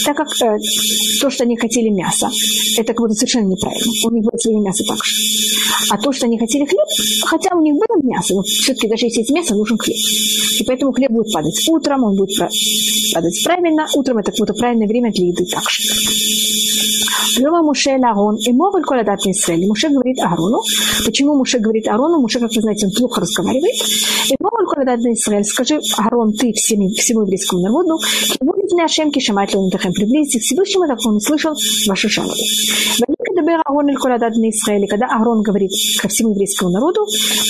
так как э, то, что они хотели мясо, это как будто совершенно неправильно. У них будет свое мясо так же. А то, что они хотели хлеб, хотя у них было мясо, но все-таки даже если есть мясо, нужен хлеб. И поэтому хлеб будет падать утром, он будет падать правильно. Утром это какое-то правильное время для еды также. Лева Муше Аарон, и Моваль Коладат Исраэль. Муше говорит Аарону. Почему Муше говорит Аарону? Муше, как вы знаете, он плохо разговаривает. И Моваль Коладат Исраэль, скажи, Аарон, ты всеми, всему еврейскому народу, будет ли Ашем Кишамат Леонтахем, приблизиться к Всевышнему, так он не слышал ваши жалобы. מדבר אהרון אל כל הדת בני ישראל, когда Аарон говорит ко всему еврейскому народу,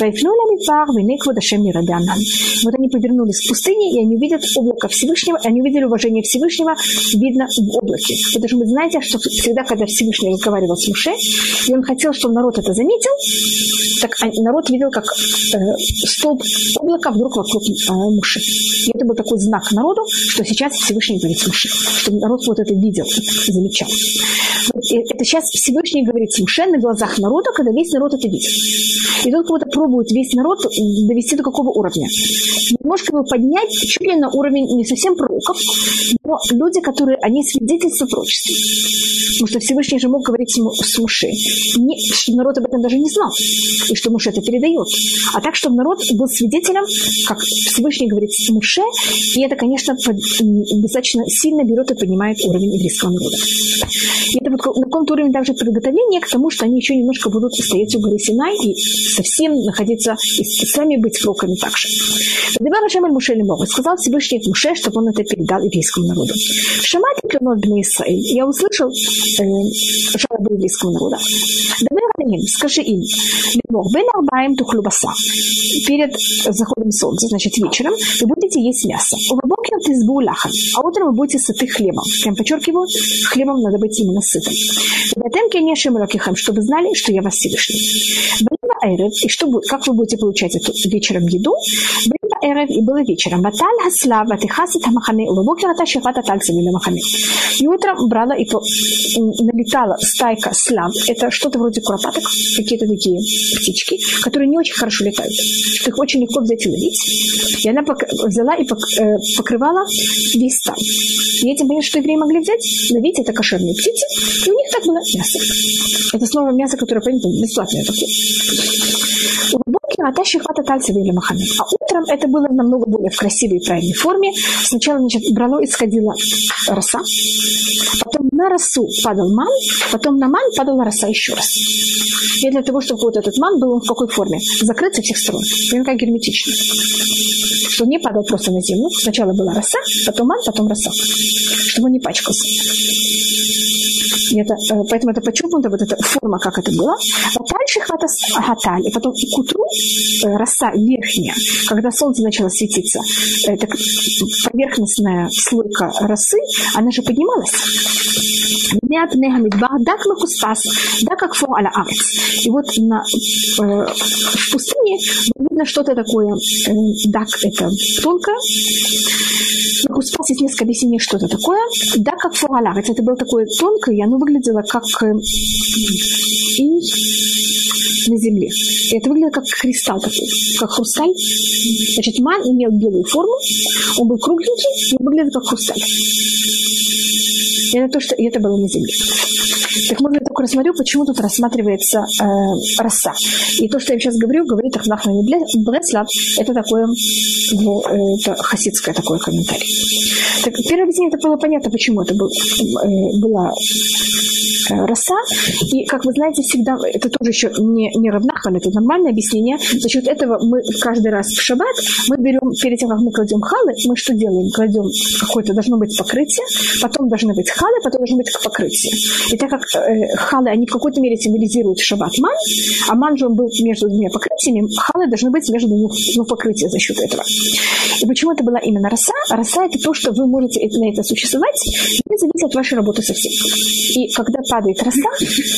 «Вайфну ля митвар, вейне квод Ашем нераданан». Вот они повернулись в пустыне, и они видят облако Всевышнего, они увидели уважение Всевышнего, видно в облаке. Потому что вы знаете, что всегда, когда Всевышний разговаривал с Муше, и он хотел, чтобы народ это заметил, так народ видел, как э, столб облака вдруг вокруг э, Муши. И это был такой знак народу, что сейчас Всевышний говорит с Муши, чтобы народ вот это видел, замечал. И это сейчас Всевышний говорит с Муше на глазах народа, когда весь народ это видит. И тут кого-то пробует весь народ довести до какого уровня? Немножко его поднять чуть ли на уровень не совсем пророков, но люди, которые, они свидетельства пророчества. Потому что Всевышний же мог говорить с Муше, не, чтобы народ об этом даже не знал и что Муше это передает. А так, чтобы народ был свидетелем, как Всевышний говорит с Муше, и это, конечно, под, достаточно сильно берет и поднимает уровень еврейского народа. И это вот на каком-то уровне также приготовление к тому, что они еще немножко будут стоять у горы Синай и совсем находиться и сами быть пророками также. Дебар Ашем Муше Лемова сказал Всевышний Муше, чтобы он это передал еврейскому народу. Шамати клянот Бне. Я услышал э, жалобы еврейского народа им, скажи им, лимох бен арбаем тухлю баса. Перед заходом солнца, значит вечером, вы будете есть мясо. У Увабокер ты сбу лахан, а утром вы будете сыты хлебом. Я подчеркиваю, хлебом надо быть именно сытым. Датенки не шимракихам, чтобы знали, что я вас Всевышний. И что, будет, как вы будете получать эту вечером еду? Эрев и было вечером. Баталь хасла, ватихасит хамахане, увабокер ата шефата такзамина махане. И утром брала и налетала стайка слав. Это что-то вроде куропа куропаток, какие-то такие птички, которые не очень хорошо летают. Что их очень легко взять и ловить. И она взяла и покрывала весь стан. И этим, понятно, что евреи могли взять, ловить это кошерные птицы, и у них так было мясо. Это снова мясо, которое, понятно, бесплатное такое. Ата шихата тальцева или. А утром это было намного более в красивой и правильной форме. Сначала, значит, брало исходила роса, потом на росу падал ман, потом на ман падала роса еще раз. И для того, чтобы вот этот ман был в какой форме? Закрыт со всех сторон. Как герметично. Что не падал просто на землю. Сначала была роса, потом ман, потом роса. Чтобы он не пачкался. Это, э, поэтому это подчеркнуто, вот эта форма, как это было. А дальше хата гаталь. И потом к утру э, роса верхняя, когда солнце начало светиться, это поверхностная слойка росы, она же поднималась. Дак макуспас, да как фон аля. И вот на, э, в пустыне видно что-то такое. Э, дак это тонкое, Макуспас есть несколько объяснений, что это такое. Да, как фон аля. Это было такое тонкое, и оно выглядело как э, и на земле. И это выглядело как кристалл такой, как хрусталь. Значит, ман имел белую форму, он был кругленький, и выглядел как хрусталь. И это то, что и это было на земле. Так можно я только рассмотрю, почему тут рассматривается э, роса. И то, что я сейчас говорю, говорит Ахнахмани Блеслав, это такое, ну, это хасидское такое комментарий. Так, первое объяснение это было понятно, почему это был, э, была э, роса. И, как вы знаете, всегда, это тоже еще не, не равнахан, это нормальное объяснение. За счет этого мы каждый раз в шаббат, мы берем, перед тем, как мы кладем халы, мы что делаем? Кладем какое-то, должно быть покрытие, потом должны быть халы, потом должно быть покрытие. И так как э, халы, они в какой-то мере символизируют шаббат ман, а ман же он был между двумя покрытиями, халы должны быть между двух, двух покрытий за счет этого. И почему это была именно роса? Роса – это то, что вы можете на это существовать, не зависит от вашей работы совсем. И когда падает роса,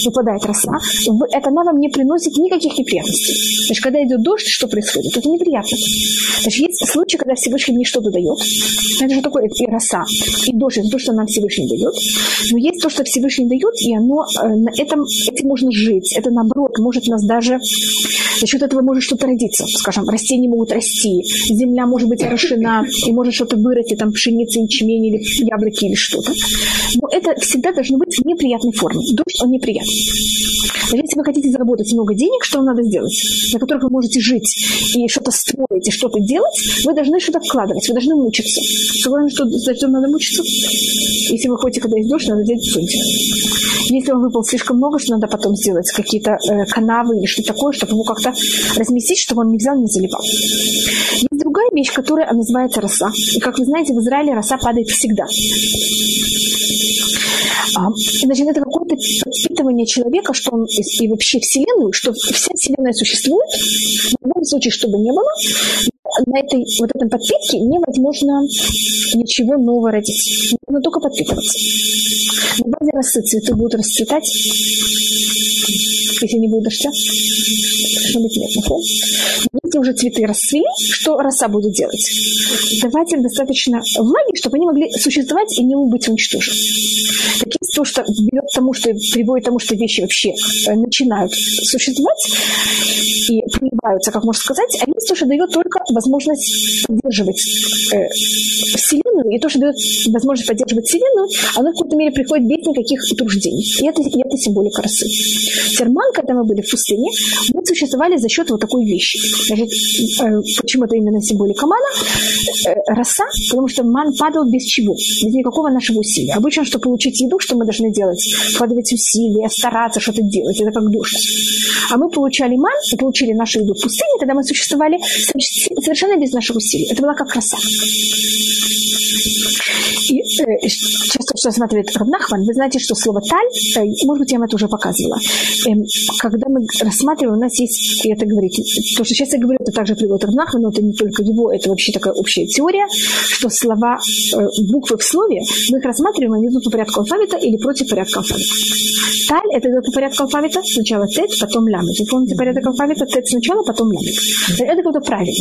выпадает роса, это она вам не приносит никаких неприятностей. Значит, когда идет дождь, что происходит? Это неприятно. Значит, есть случаи, когда Всевышний мне что-то дает. Это же такое и роса, и дождь, это то, что нам Всевышний дает. Но есть то, что Всевышний дает, и оно э, на этом, этим можно жить. Это, наоборот, может нас даже за счет этого может что-то родиться. Скажем, растения могут расти, земля может быть орошена, и может что-то вырасти, там пшеница, ячмень или яблоки или что-то. Но это всегда должно быть в неприятной форме. Дождь, он неприятный. Если вы хотите заработать много денег, что вам надо сделать? На которых вы можете жить и что-то строить, и что-то делать, вы должны что-то вкладывать, вы должны мучиться. Что за что надо мучиться? Если вы ходите, когда дождь, надо делать суньте. Если он выпал слишком много, что надо потом сделать какие-то э, канавы или что-то такое, чтобы его как-то разместить, чтобы он не взял, не заливал. Есть другая вещь, которая называется роса. И, как вы знаете, в Израиле роса падает всегда. А, значит, это какое-то подпитывание человека, что он и вообще Вселенную, что вся Вселенная существует, в любом случае, чтобы не было, на этой вот этом подпитке невозможно ничего нового родить. Нужно только подпитываться. На базе росы цветы будут расцветать, если не будет дождя. Должно быть нет, нахуй. Если уже цветы расцвели, что роса будет делать? Давать им достаточно влаги, чтобы они могли существовать и не быть уничтожены. Так есть то, что ведет к тому, что приводит к тому, что вещи вообще э, начинают существовать и проявляются, как можно сказать, а есть то, что дает только возможность поддерживать э, Вселенную, и то, что дает возможность поддерживать Вселенную, оно в какой-то мере приходит без никаких утруждений. И это, и это символика росы. Терман, когда мы были в пустыне, мы существовали за счет вот такой вещи. Значит, э, почему это именно символика мана? Э, роса, потому что ман падал без чего? Без никакого нашего усилия. Обычно, чтобы получить еду, что мы должны делать? Вкладывать усилия, стараться что-то делать. Это как дождь. А мы получали ман, получили нашу еду в пустыне, тогда мы существовали совершенно без наших усилий. Это была как роса. И э, сейчас то, что смотрит Равнахман, вы знаете, что слово «таль», э, может быть, я вам это уже показывала. Э, когда мы рассматриваем, у нас есть, и это говорит, то, что сейчас я говорю, это также приводит Равнахман, но это не только его, это вообще такая общая теория, что слова, э, буквы в слове, мы их рассматриваем, они идут по порядку алфавита или против порядка алфавита. Таль – это идет по порядку алфавита, сначала тет, потом ламет. Вы помните порядок алфавита? Тет сначала, потом ламет. Это как-то правильно.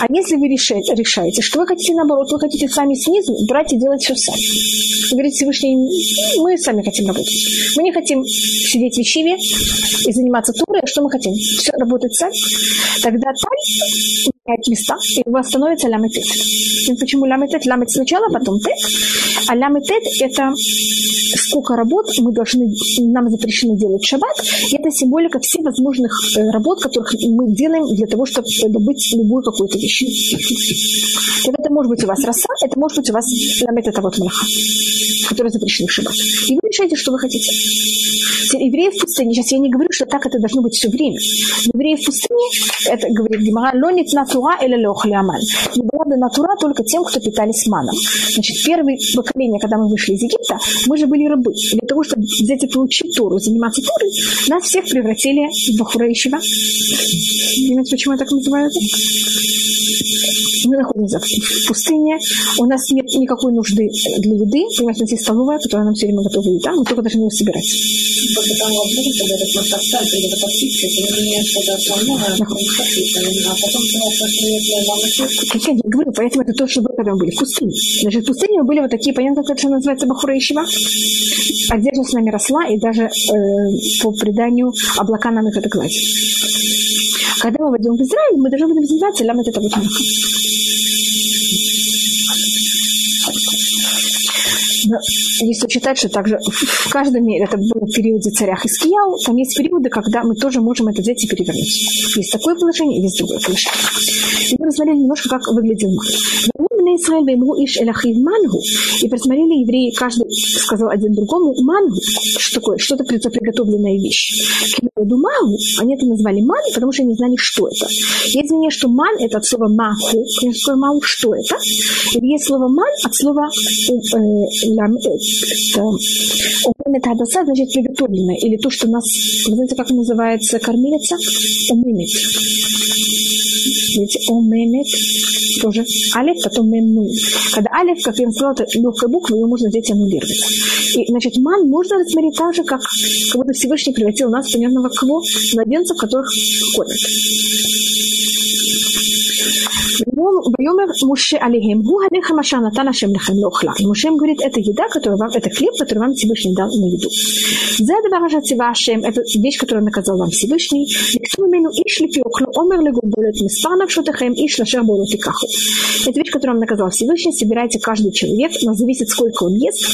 А если вы решаете, решаете, что вы хотите наоборот, вы хотите сами снизу брать и делать все сами. Вы говорите, Всевышний, мы сами хотим работать. Мы не хотим сидеть в Ищиве и заниматься турой, а что мы хотим? Все работать сами. Тогда таль меняет места, и у вас становится ламетет. Почему ламетет? Ламет сначала, потом тет. А ламетет – это сколько работ мы должны, нам запрещено делать шаббат, и это символика всевозможных э, работ, которых мы делаем для того, чтобы добыть любую какую-то вещь. И это может быть у вас роса, это может быть у вас ламет это вот меха, который запрещен в шаббат. И вы решаете, что вы хотите. Евреи в пустыне, сейчас я не говорю, что так это должно быть все время. Евреи в пустыне, это говорит Гимара, лонит натура или лохляман. Не была бы натура только тем, кто питались маном. Значит, первое поколение, когда мы вышли из Египта, мы же были рабы. Для того, чтобы взять и получить Тору, заниматься Торой, нас всех превратили в Бахура. Понимаете, почему я так называю это? Мы находимся в пустыне, у нас нет никакой нужды для еды, понимаете, у нас есть столовая, которая нам все время готова еда, мы только должны ее собирать. Как я говорю, поэтому это то, что было, когда мы были в пустыне. Значит, в пустыне мы были вот такие, понятно, как это называется Бахура Ишива. Одежда с нами росла, и даже э, по преданию облака нам их это гладят. Когда мы войдем в Израиль, мы должны будем заниматься лям это вот если читать, что также в каждом мире, это был период за царях Искияу, там есть периоды, когда мы тоже можем это взять и перевернуть. Есть такое положение, есть другое положение. И мы рассмотрели немножко, как выглядел маг. Бне Исраиль веймру иш элахив мангу. И просмотрели евреи, каждый сказал один другому мангу. Что такое? Что-то приготовленная вещь. Думагу, они это назвали ман, потому что они не знали, что это. Есть мнение, что ман это от слова маху, такое мау, что это. И есть слово ман от слова это адаса, значит приготовленное. Или то, что нас, знаете, как называется кормилица? Умимит. Видите, омемет тоже алиф, потом мемну. Когда алиф, как я вам сказала, это легкая буква, ее можно здесь аннулировать. И, значит, ман можно рассмотреть так же, как, как будто Всевышний превратил нас, понятного кого, младенцев, которых кормят. Вайомер Муше Алихем, Гу Алиха Маша Натан Ашем Лехем Лохла. И Муше говорит, это еда, которую вам, это хлеб, который вам Всевышний дал на еду. За Даваража Цивашем, это вещь, которую наказал вам Всевышний. Ликту мену иш липи охлу омер легу болет миспанов шотахем иш лашер болет каху. Это вещь, которую вам наказал Всевышний. Собирайте каждый человек, но зависит, сколько он ест.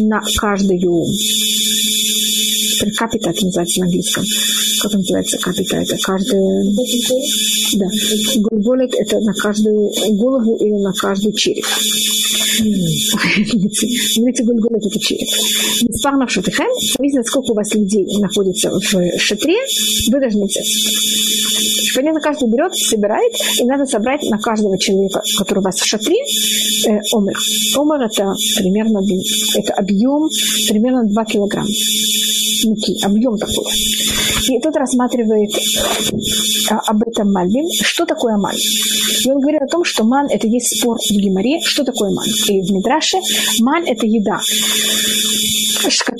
На каждую капита это называется на английском. Как называется капита? Это каждая... Да. Гульголит это на каждую голову или на каждый череп. Смотрите, гульголит это череп. Миспар шатыхэм, зависит, сколько у вас людей находится в шатре, вы должны взять. Понятно, каждый берет, собирает, и надо собрать на каждого человека, который у вас в шатре, э, омер. Омер это примерно это объем примерно 2 килограмма муки, объем такой. И тут рассматривает а, об этом Мальбим, что такое ман. И он говорит о том, что ман это есть спор в Гимаре, что такое ман. И в Мидраше ман это еда,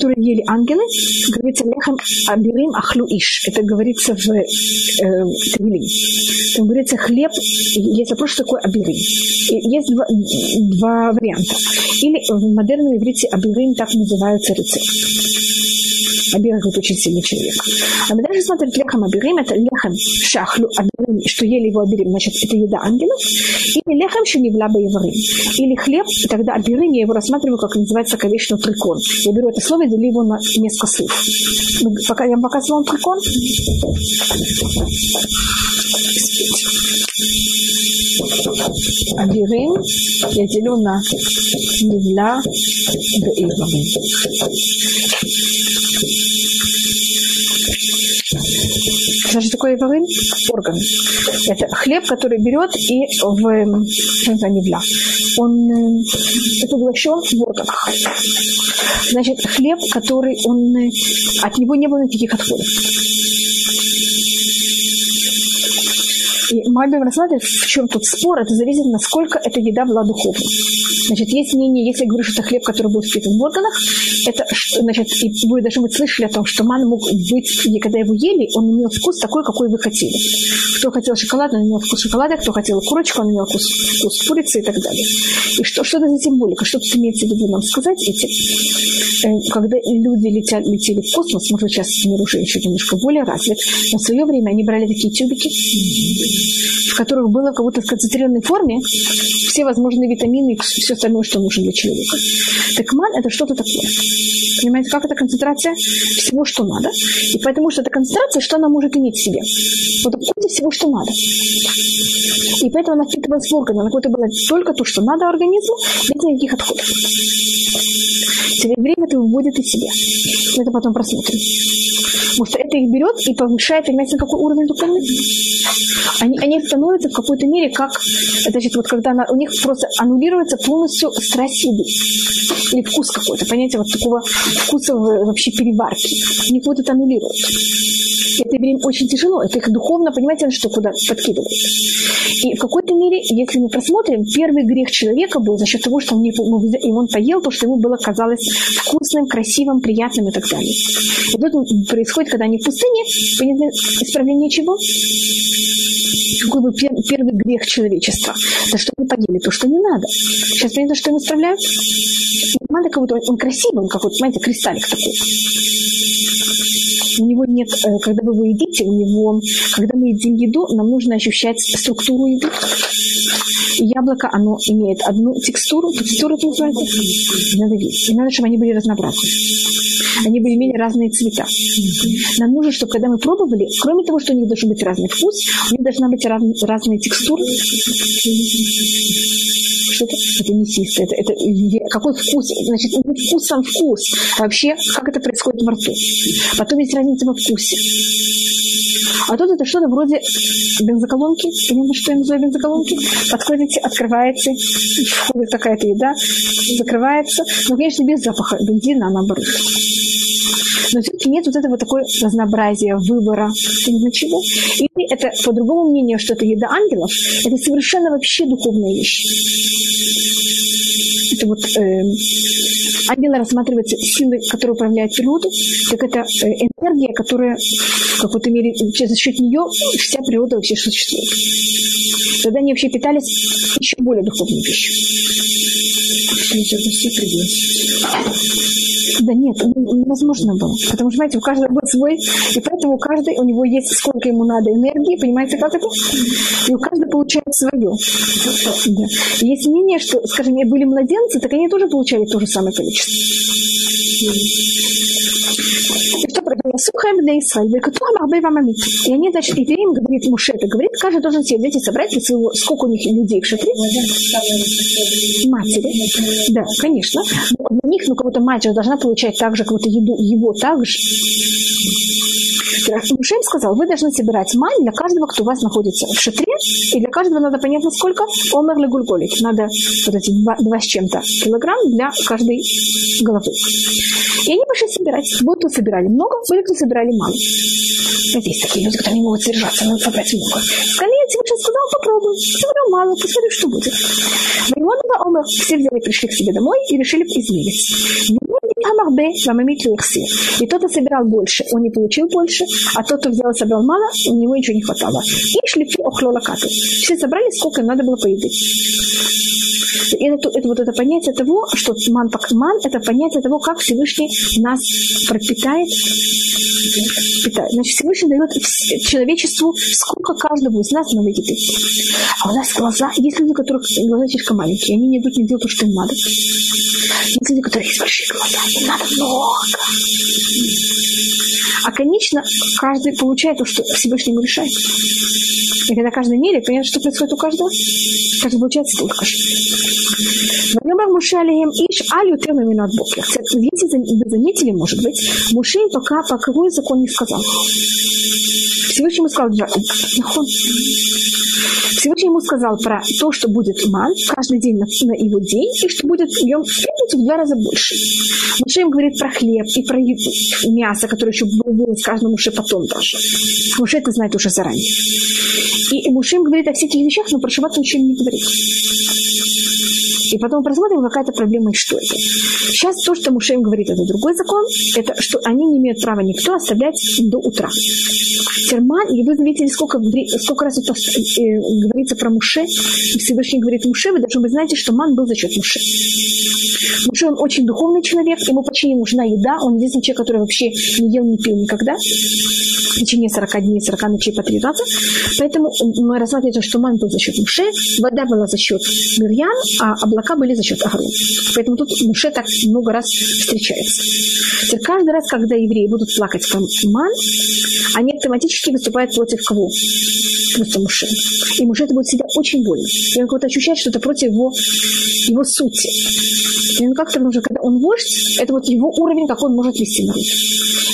которую ели ангелы, говорится лехам абирим ахлу иш. Это говорится в э, Тавилим. Там говорится хлеб, есть вопрос, что такое абирим. Есть два, два варианта. Или в модерном иврите абирим так называются рецепт. Абир очень сильный человек. А мы даже смотрим лехам абирим, это лехам шахлу абирим, что ели его абирим, значит, это еда ангелов. Или лехам шенивла баеварим. Или хлеб, тогда абирим, я его рассматриваю, как называется ковечный трикон. Я беру это слово и делю его на несколько слов. Пока я вам показывала трикон. Абирим я делю на нивла же такое иварин? Орган. Это хлеб, который берет и в что невля. Он э, поглощен в органах. Значит, хлеб, который он э, от него не было никаких отходов. И Мальбим рассматривает, в чем тут спор, это зависит, насколько эта еда была духовной. Значит, есть мнение, если я говорю, что это хлеб, который был впитан в органах, это, значит, и вы даже мы слышали о том, что ман мог быть, и когда его ели, он имел вкус такой, какой вы хотели. Кто хотел шоколад, он имел вкус шоколада, кто хотел курочку, он имел вкус, вкус курицы и так далее. И что, что это за символика? Что тут имеется в виду нам сказать? Эти, э, когда люди летят, летели в космос, может, сейчас мир уже еще немножко более развит, но в свое время они брали такие тюбики, в которых было в концентрированной форме все возможные витамины и все остальное, что нужно для человека. Так ман – это что-то такое. Понимаете, как это концентрация всего, что надо. И потому что это концентрация, что она может иметь в себе. Вот вкусе всего, что надо. И поэтому она впитывалась в органы. Она какое-то было только то, что надо организму, без никаких отходов. Теперь время это выводит из себя. Это потом просмотрим. Потому что это их берет и повышает, понимаете, на какой уровень духовный? Они, они становятся в какой-то мере как, значит, вот когда она, у них просто аннулируется полностью страсть еды. Или вкус какой-то, понимаете, вот такого вкуса вообще переварки. У них вот это аннулирует. Это время очень тяжело. Это их духовно, понимаете, что куда подкидывает. И в какой-то мере, если мы просмотрим, первый грех человека был за счет того, что он, не, и он поел то, что ему было казалось вкусным, красивым, приятным и так далее. И тут происходит, когда они в пустыне, понятно, исправление чего? какой был пер, первый грех человечества? За что они поели то, что не надо. Сейчас понятно, что им исправляют? Надо как будто он красивый, он какой-то, понимаете, кристаллик такой. У него нет, э, когда вы едите, у него, когда мы едим еду, нам нужно ощущать структуру еды. Яблоко, оно имеет одну текстуру, текстуру это называется, надо видеть. И надо, чтобы они были разнообразны. Они были имели разные цвета. Нам нужно, чтобы когда мы пробовали, кроме того, что у них должен быть разный вкус, у них должна быть раз, разные текстуры Что это? Это мясисто. Это, это, какой вкус? Значит, вкус сам вкус. А вообще, как это происходит во рту? Потом есть разница во вкусе. А тут это что-то вроде бензоколонки. Понятно, что я называю бензоколонки? Подходите, открываете, входит какая-то еда, закрывается. Но, конечно, без запаха бензина, а наоборот. Но все-таки нет вот этого такой разнообразия выбора на чего. И это, по другому мнению, что это еда ангелов, это совершенно вообще духовная вещь. Это вот э, ангелы рассматриваются силы, которые управляют природой, так это э, энергия, которая в какой-то мере за счет нее вся природа вообще существует. Тогда они вообще питались еще более духовной пищей. Да нет, невозможно было. Потому что, знаете, у каждого был свой, и поэтому у каждого, у него есть сколько ему надо энергии, понимаете, как это? И у каждого получает свое. Да. И есть мнение, что, скажем, были младенцы, так они тоже получали то же самое количество. Сухаем для Исраиля, которым Арбей вам И они, значит, евреям говорит Муше, это говорит, каждый должен себе взять и собрать своего, сколько у них людей в шатре. Матери. Да, конечно. Но для них, ну, кого-то мать должна получать так же, кого-то еду, его так же. Муше им сказал, вы должны собирать мань для каждого, кто у вас находится в шатре, и для каждого надо понять, насколько омер гульголик. Надо вот эти два, два с чем-то килограмм для каждой головы. И они пошли собирать. Вот кто собирали много, были кто собирали мало. Знаете, есть такие люди, которые не могут сдержаться, надо собрать много. Скалец Всевышний сказал, попробуй. Соберу мало, посмотрим, что будет. Ваймонова Омер все взяли, пришли к себе домой и решили измерить. И тот, кто собирал больше, он не получил больше, а тот, кто взял и собрал мало, у него ничего не хватало. И шли охлола кату. Все собрали, сколько им надо было поедать. И это, это вот это понятие того, что ман ман это понятие того, как Всевышний нас пропитает, питает. Значит, Всевышний дает человечеству, сколько каждому из нас надо еды. А у нас глаза, есть люди, у которых глаза слишком маленькие, они не идут, не делают то, что им надо. Есть люди, у которых есть большие глаза, им надо много. А, конечно, каждый получает то, что Всевышний решает. И когда каждый меряет, понятно, что происходит у каждого. Каждый получает столько же. Вайомар Муше алием иш мимину от бокер. Если вы заметили, может быть, Муше пока по какой закон не сказал. Всевышний ему сказал, нахон. Всевышний ему сказал про то, что будет ман каждый день на, на его день, и что будет ем в пятницу в два раза больше. Муше им говорит про хлеб и про мясо, которое еще будет с каждым Муше потом даже. Муше это знает уже заранее. И Муше им говорит о всех этих вещах, но про шаббат он ничего не говорит. И потом посмотрим, какая-то проблема и что это. Сейчас то, что Мушем говорит, это другой закон, это что они не имеют права никто оставлять до утра. Терман, и вы заметили, сколько, сколько раз это э, говорится про Муше, Всевышний говорит Муше, вы должны быть знаете, что ман был за счет Муше. Муше, он очень духовный человек, ему почти не нужна еда, он единственный человек, который вообще не ел, не пил никогда в течение 40 дней, 40 ночей по три раза. Поэтому мы рассматриваем, что ман был за счет Муше, вода была за счет Мирьян, а облака были за счет Агарона. Поэтому тут Муше так много раз встречается. Теперь каждый раз, когда евреи будут плакать по ман, они автоматически выступают против кого? Просто Муше. И Муше это будет всегда очень больно. И он как-то ощущает, что это против его, его сути. И он как-то нужно, когда он вождь, это вот его уровень, как он может вести народ.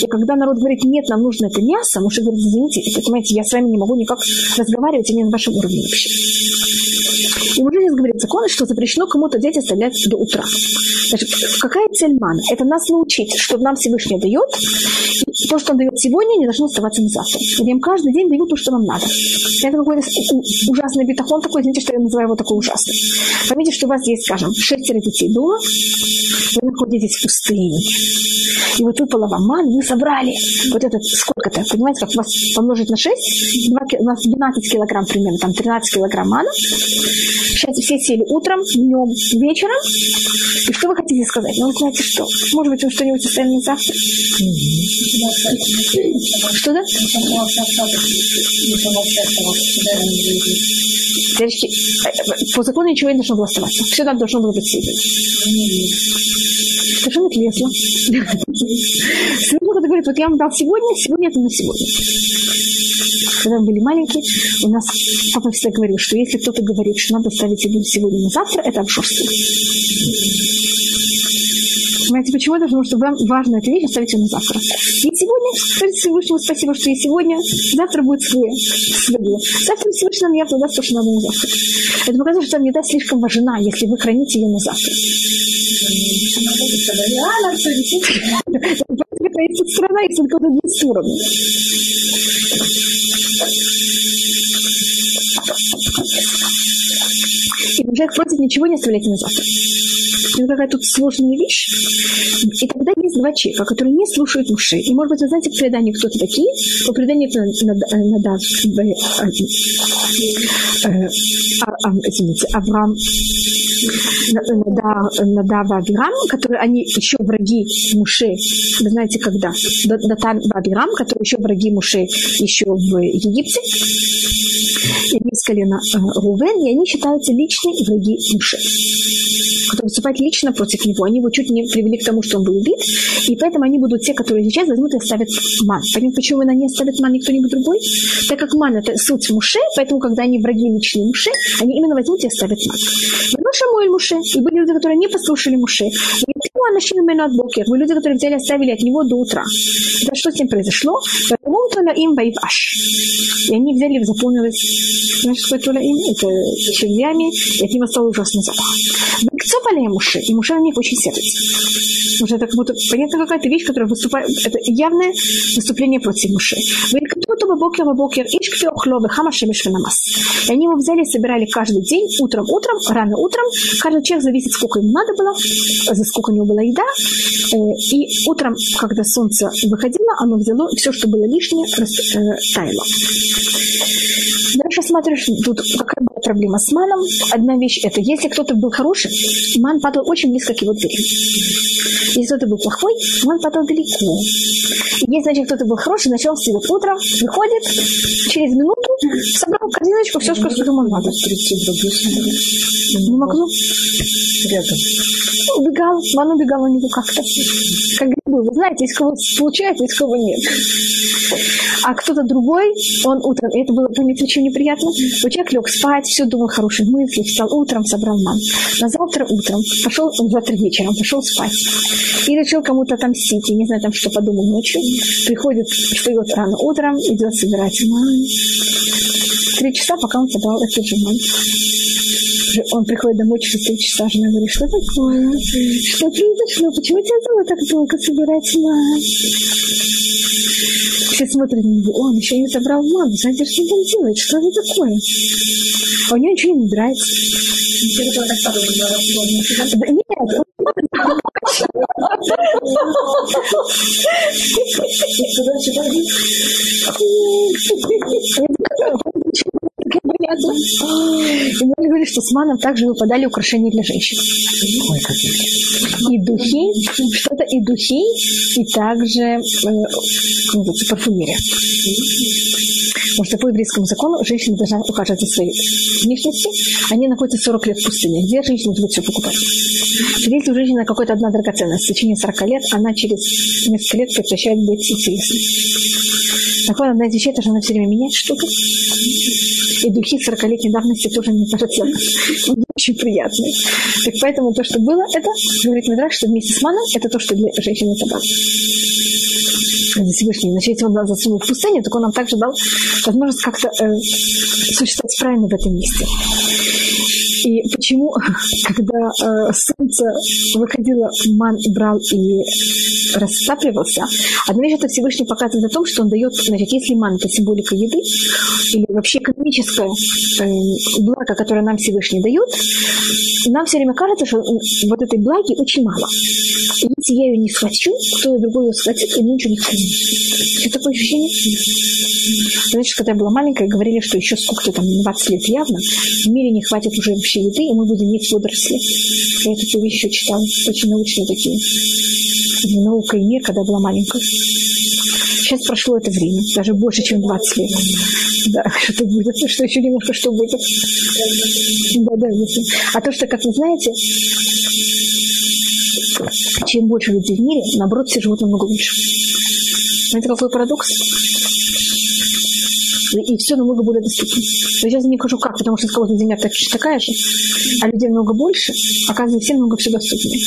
И когда народ говорит, нет, нам нужно это мясо, Муше говорит, извините, это, понимаете, я с вами не могу никак разговаривать, и не на вашем уровне вообще. И уже здесь говорит закон, что запрещено кому-то взять и оставлять до утра. Значит, какая цель мана? Это нас научить, что нам Всевышний дает, и то, что он дает сегодня, не должно оставаться на завтра. И им каждый день дают то, что нам надо. Это какой-то ужасный битахон такой, извините, что я называю его такой ужасный. Поймите, что у вас есть, скажем, шестеро детей дома, вы находитесь в пустыне. И вот выпала вам ман, вы собрали вот этот, сколько-то, понимаете, как вас помножить на 6, 2, у нас 12 килограмм примерно, там 13 килограмм мана. Сейчас все сели утром, днем, вечером. И что вы хотите сказать? Ну, знаете что? Может быть, вы что-нибудь оставили на завтра? Что да? По закону ничего не должно было оставаться. Все там должно было быть съедено. Совершенно кресло. Святой говорит, вот я вам дал сегодня, сегодня это на сегодня. Когда мы были маленькие, у нас папа всегда говорил, что если кто-то говорит, что надо ставить еду сегодня на завтра, это обжорство. Понимаете, почему это? Потому что вам важно эту вещь оставить ее на завтра. И сегодня, скажите Всевышнему спасибо, что и сегодня, завтра будет свое. Завтра Всевышний нам явно то, что надо на завтра. Это показывает, что там еда слишком важна, если вы храните ее на завтра. [laughs] Это страна, есть только две стороны. И человек против ничего не оставляйте на завтра это какая тут сложная вещь. И тогда есть два человека, которые не слушают Муше. И, может быть, вы знаете по преданию, кто это такие? По преданию это Надав, извините, Авраам, Надава Авирам, которые они еще враги Муше, вы знаете когда? Датан Авирам, которые еще враги Муше еще в Египте. И из колена э, Рувен, и они считаются личные враги Муше которые выступают лично против него. Они его чуть не привели к тому, что он был убит. И поэтому они будут те, которые сейчас возьмут и оставят ман. Понятно, почему она не оставит ман и кто-нибудь другой? Так как ман это суть Муше, поэтому, когда они враги личные Муше, они именно возьмут и оставят ман. Но Шамуэль Муше, и были люди, которые не послушали Муше. Вы люди, которые взяли, оставили от него до утра. Да что с ним произошло? им аш. И они взяли, заполнилось, знаешь, что это им? Это червями, и от него стал ужасный запах. Цопали Муше, и Муше на них очень сердится. Потому что это как будто понятно какая-то вещь, которая выступает, это явное выступление против Муше. бокер бокер И они его взяли, собирали каждый день, утром, утром, рано утром. Каждый человек зависит, сколько ему надо было, за сколько у него была еда. Э, и утром, когда солнце выходило, оно взяло все, что было лишнее, э, таяло. Дальше смотришь, тут какая проблема с маном. Одна вещь это, если кто-то был хороший, ман падал очень близко к его двери. Если кто-то был плохой, ман падал далеко. И если, значит, кто-то был хороший, начал встает утром, выходит, через минуту собрал корзиночку, все, что ему надо. Не могло. Рядом. Убегал, ман убегал у него как-то. Как грибы. Вы знаете, из кого получается, из кого нет. А кто-то другой, он утром, это было, помните, очень неприятно, вот человек лег спать, все думал хорошие мысли, встал утром, собрал ман. На завтра утром пошел, завтра вечером пошел спать. И решил кому-то отомстить, я не знаю, там что подумал ночью. Приходит, встает рано утром, идет собирать ман. Три часа, пока он собрал этот же ман он приходит домой через три часа, жена говорит, что такое? Что произошло? Почему тебя зовут так долго собирать ман? Все смотрят на него, он еще не собрал маму, знаете, что он там делает, что это такое? А у него ничего не нравится. Нет. [laughs] понятно. И мы говорили, что с маном также выпадали украшения для женщин. И духи, что-то и духи, и также э, парфюмерия. Потому что по еврейскому закону женщина должна ухаживать за своей внешностью. Они находятся 40 лет в пустыне. Где женщина будет все покупать? Если у женщины какая-то одна драгоценность в течение 40 лет, она через несколько лет прекращает быть интересной. Так вот, одна из вещей, это же она все время меняет что-то и духи 40-летней давности тоже, мне кажется, не очень приятные. Так поэтому то, что было, это, говорит Мидраш, что вместе с маном, это то, что для женщины это дал. Всевышний. Значит, если он нас засунул в пустыню, так он нам также дал возможность как-то э, существовать правильно в этом месте. И почему, [laughs] когда э, солнце выходило, ман брал и растапливался, одна вещь это Всевышний показывает о том, что он дает, значит, если ман это символика еды, или вообще экономическое э, благо, которое нам Всевышний дает, нам все время кажется, что вот этой благи очень мало. И если я ее не схвачу, кто-то другой ее схватит, и мне ничего не хватит. Это такое ощущение? Значит, когда я была маленькая, говорили, что еще сколько-то там, 20 лет явно, в мире не хватит уже вообще еды, и мы будем есть водоросли. Я вещи еще читала, очень научные такие. Наука и мир, когда была маленькая. Сейчас прошло это время, даже больше, чем 20 лет. Да, [laughs] что будет, что еще немножко что будет. Да, да, А то, что, как вы знаете, чем больше людей в мире, наоборот, все живут намного лучше. Это какой парадокс? И все намного более доступно. Но сейчас я не скажу как, потому что с кого-то земля такая же, а людей много больше, оказывается, всем много все доступнее.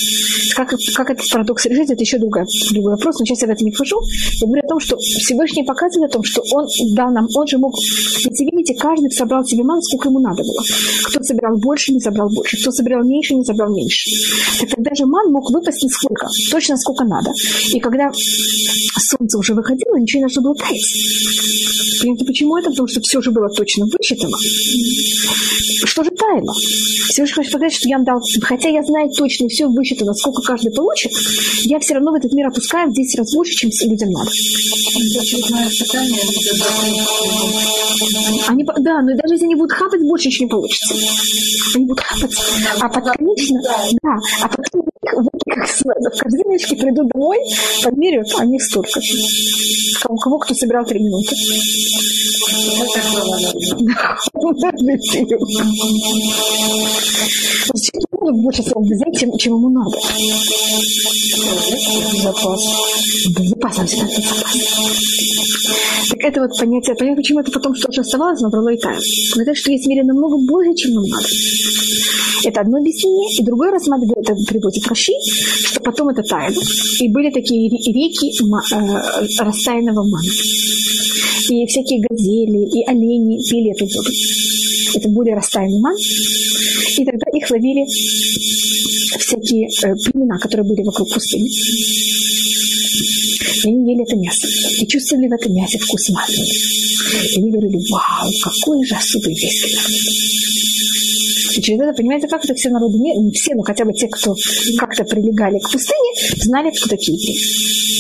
Как, как этот парадокс решить, это еще другой, другой вопрос, но сейчас я в это не вхожу. Я говорю о том, что Всевышний показывает о том, что он дал нам, он же мог, ведь видите, каждый собрал себе ман, сколько ему надо было. Кто собирал больше, не собрал больше. Кто собирал меньше, не собрал меньше. Так тогда же ман мог выпасть сколько? Точно сколько надо. И когда солнце уже выходило, ничего не нужно было таять. Понимаете, почему это? Потому что все же было точно высчитано. Что же таяло? Всевышний хочет показать, что я дал, хотя я знаю точно все высчитано, сколько каждый получит, я все равно в этот мир опускаю в 10 раз больше, чем людям надо. Они, да, но даже если они будут хапать, больше ничего не получится. Они будут хапать. А конечно, да, а потом как в корзиночке придут домой, подмеряют, а них столько. У кого кто собирал три минуты. Человек больше срок взять, чем, чем ему надо. Запас. Запас, запас. Так это вот понятие, понятно, почему это потом что-то оставалось, набрало и тает. Это что есть в мире намного больше, чем нам надо. Это одно объяснение. И другое рассматривает, это приводит Раши, что потом это таяло. И были такие реки э, растаянного мана. И всякие газели, и олени пили эту воду. Это более растаянный ман. И тогда их ловили всякие э, племена, которые были вокруг пустыни. И они ели это мясо. И чувствовали в этом мясе вкус маны. И они говорили, вау, какой же особый весь и через это, понимаете, как это все народы мира, не все, но хотя бы те, кто как-то прилегали к пустыне, знали, кто такие евреи.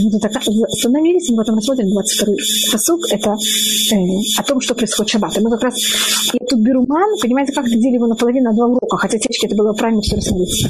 Вот так, остановились, мы потом рассмотрим 22-й посук, это э, о том, что происходит в шаббат. Мы как раз, я тут беру ман, понимаете, как делили его наполовину на два урока, хотя течки это было правильно все рассмотреть.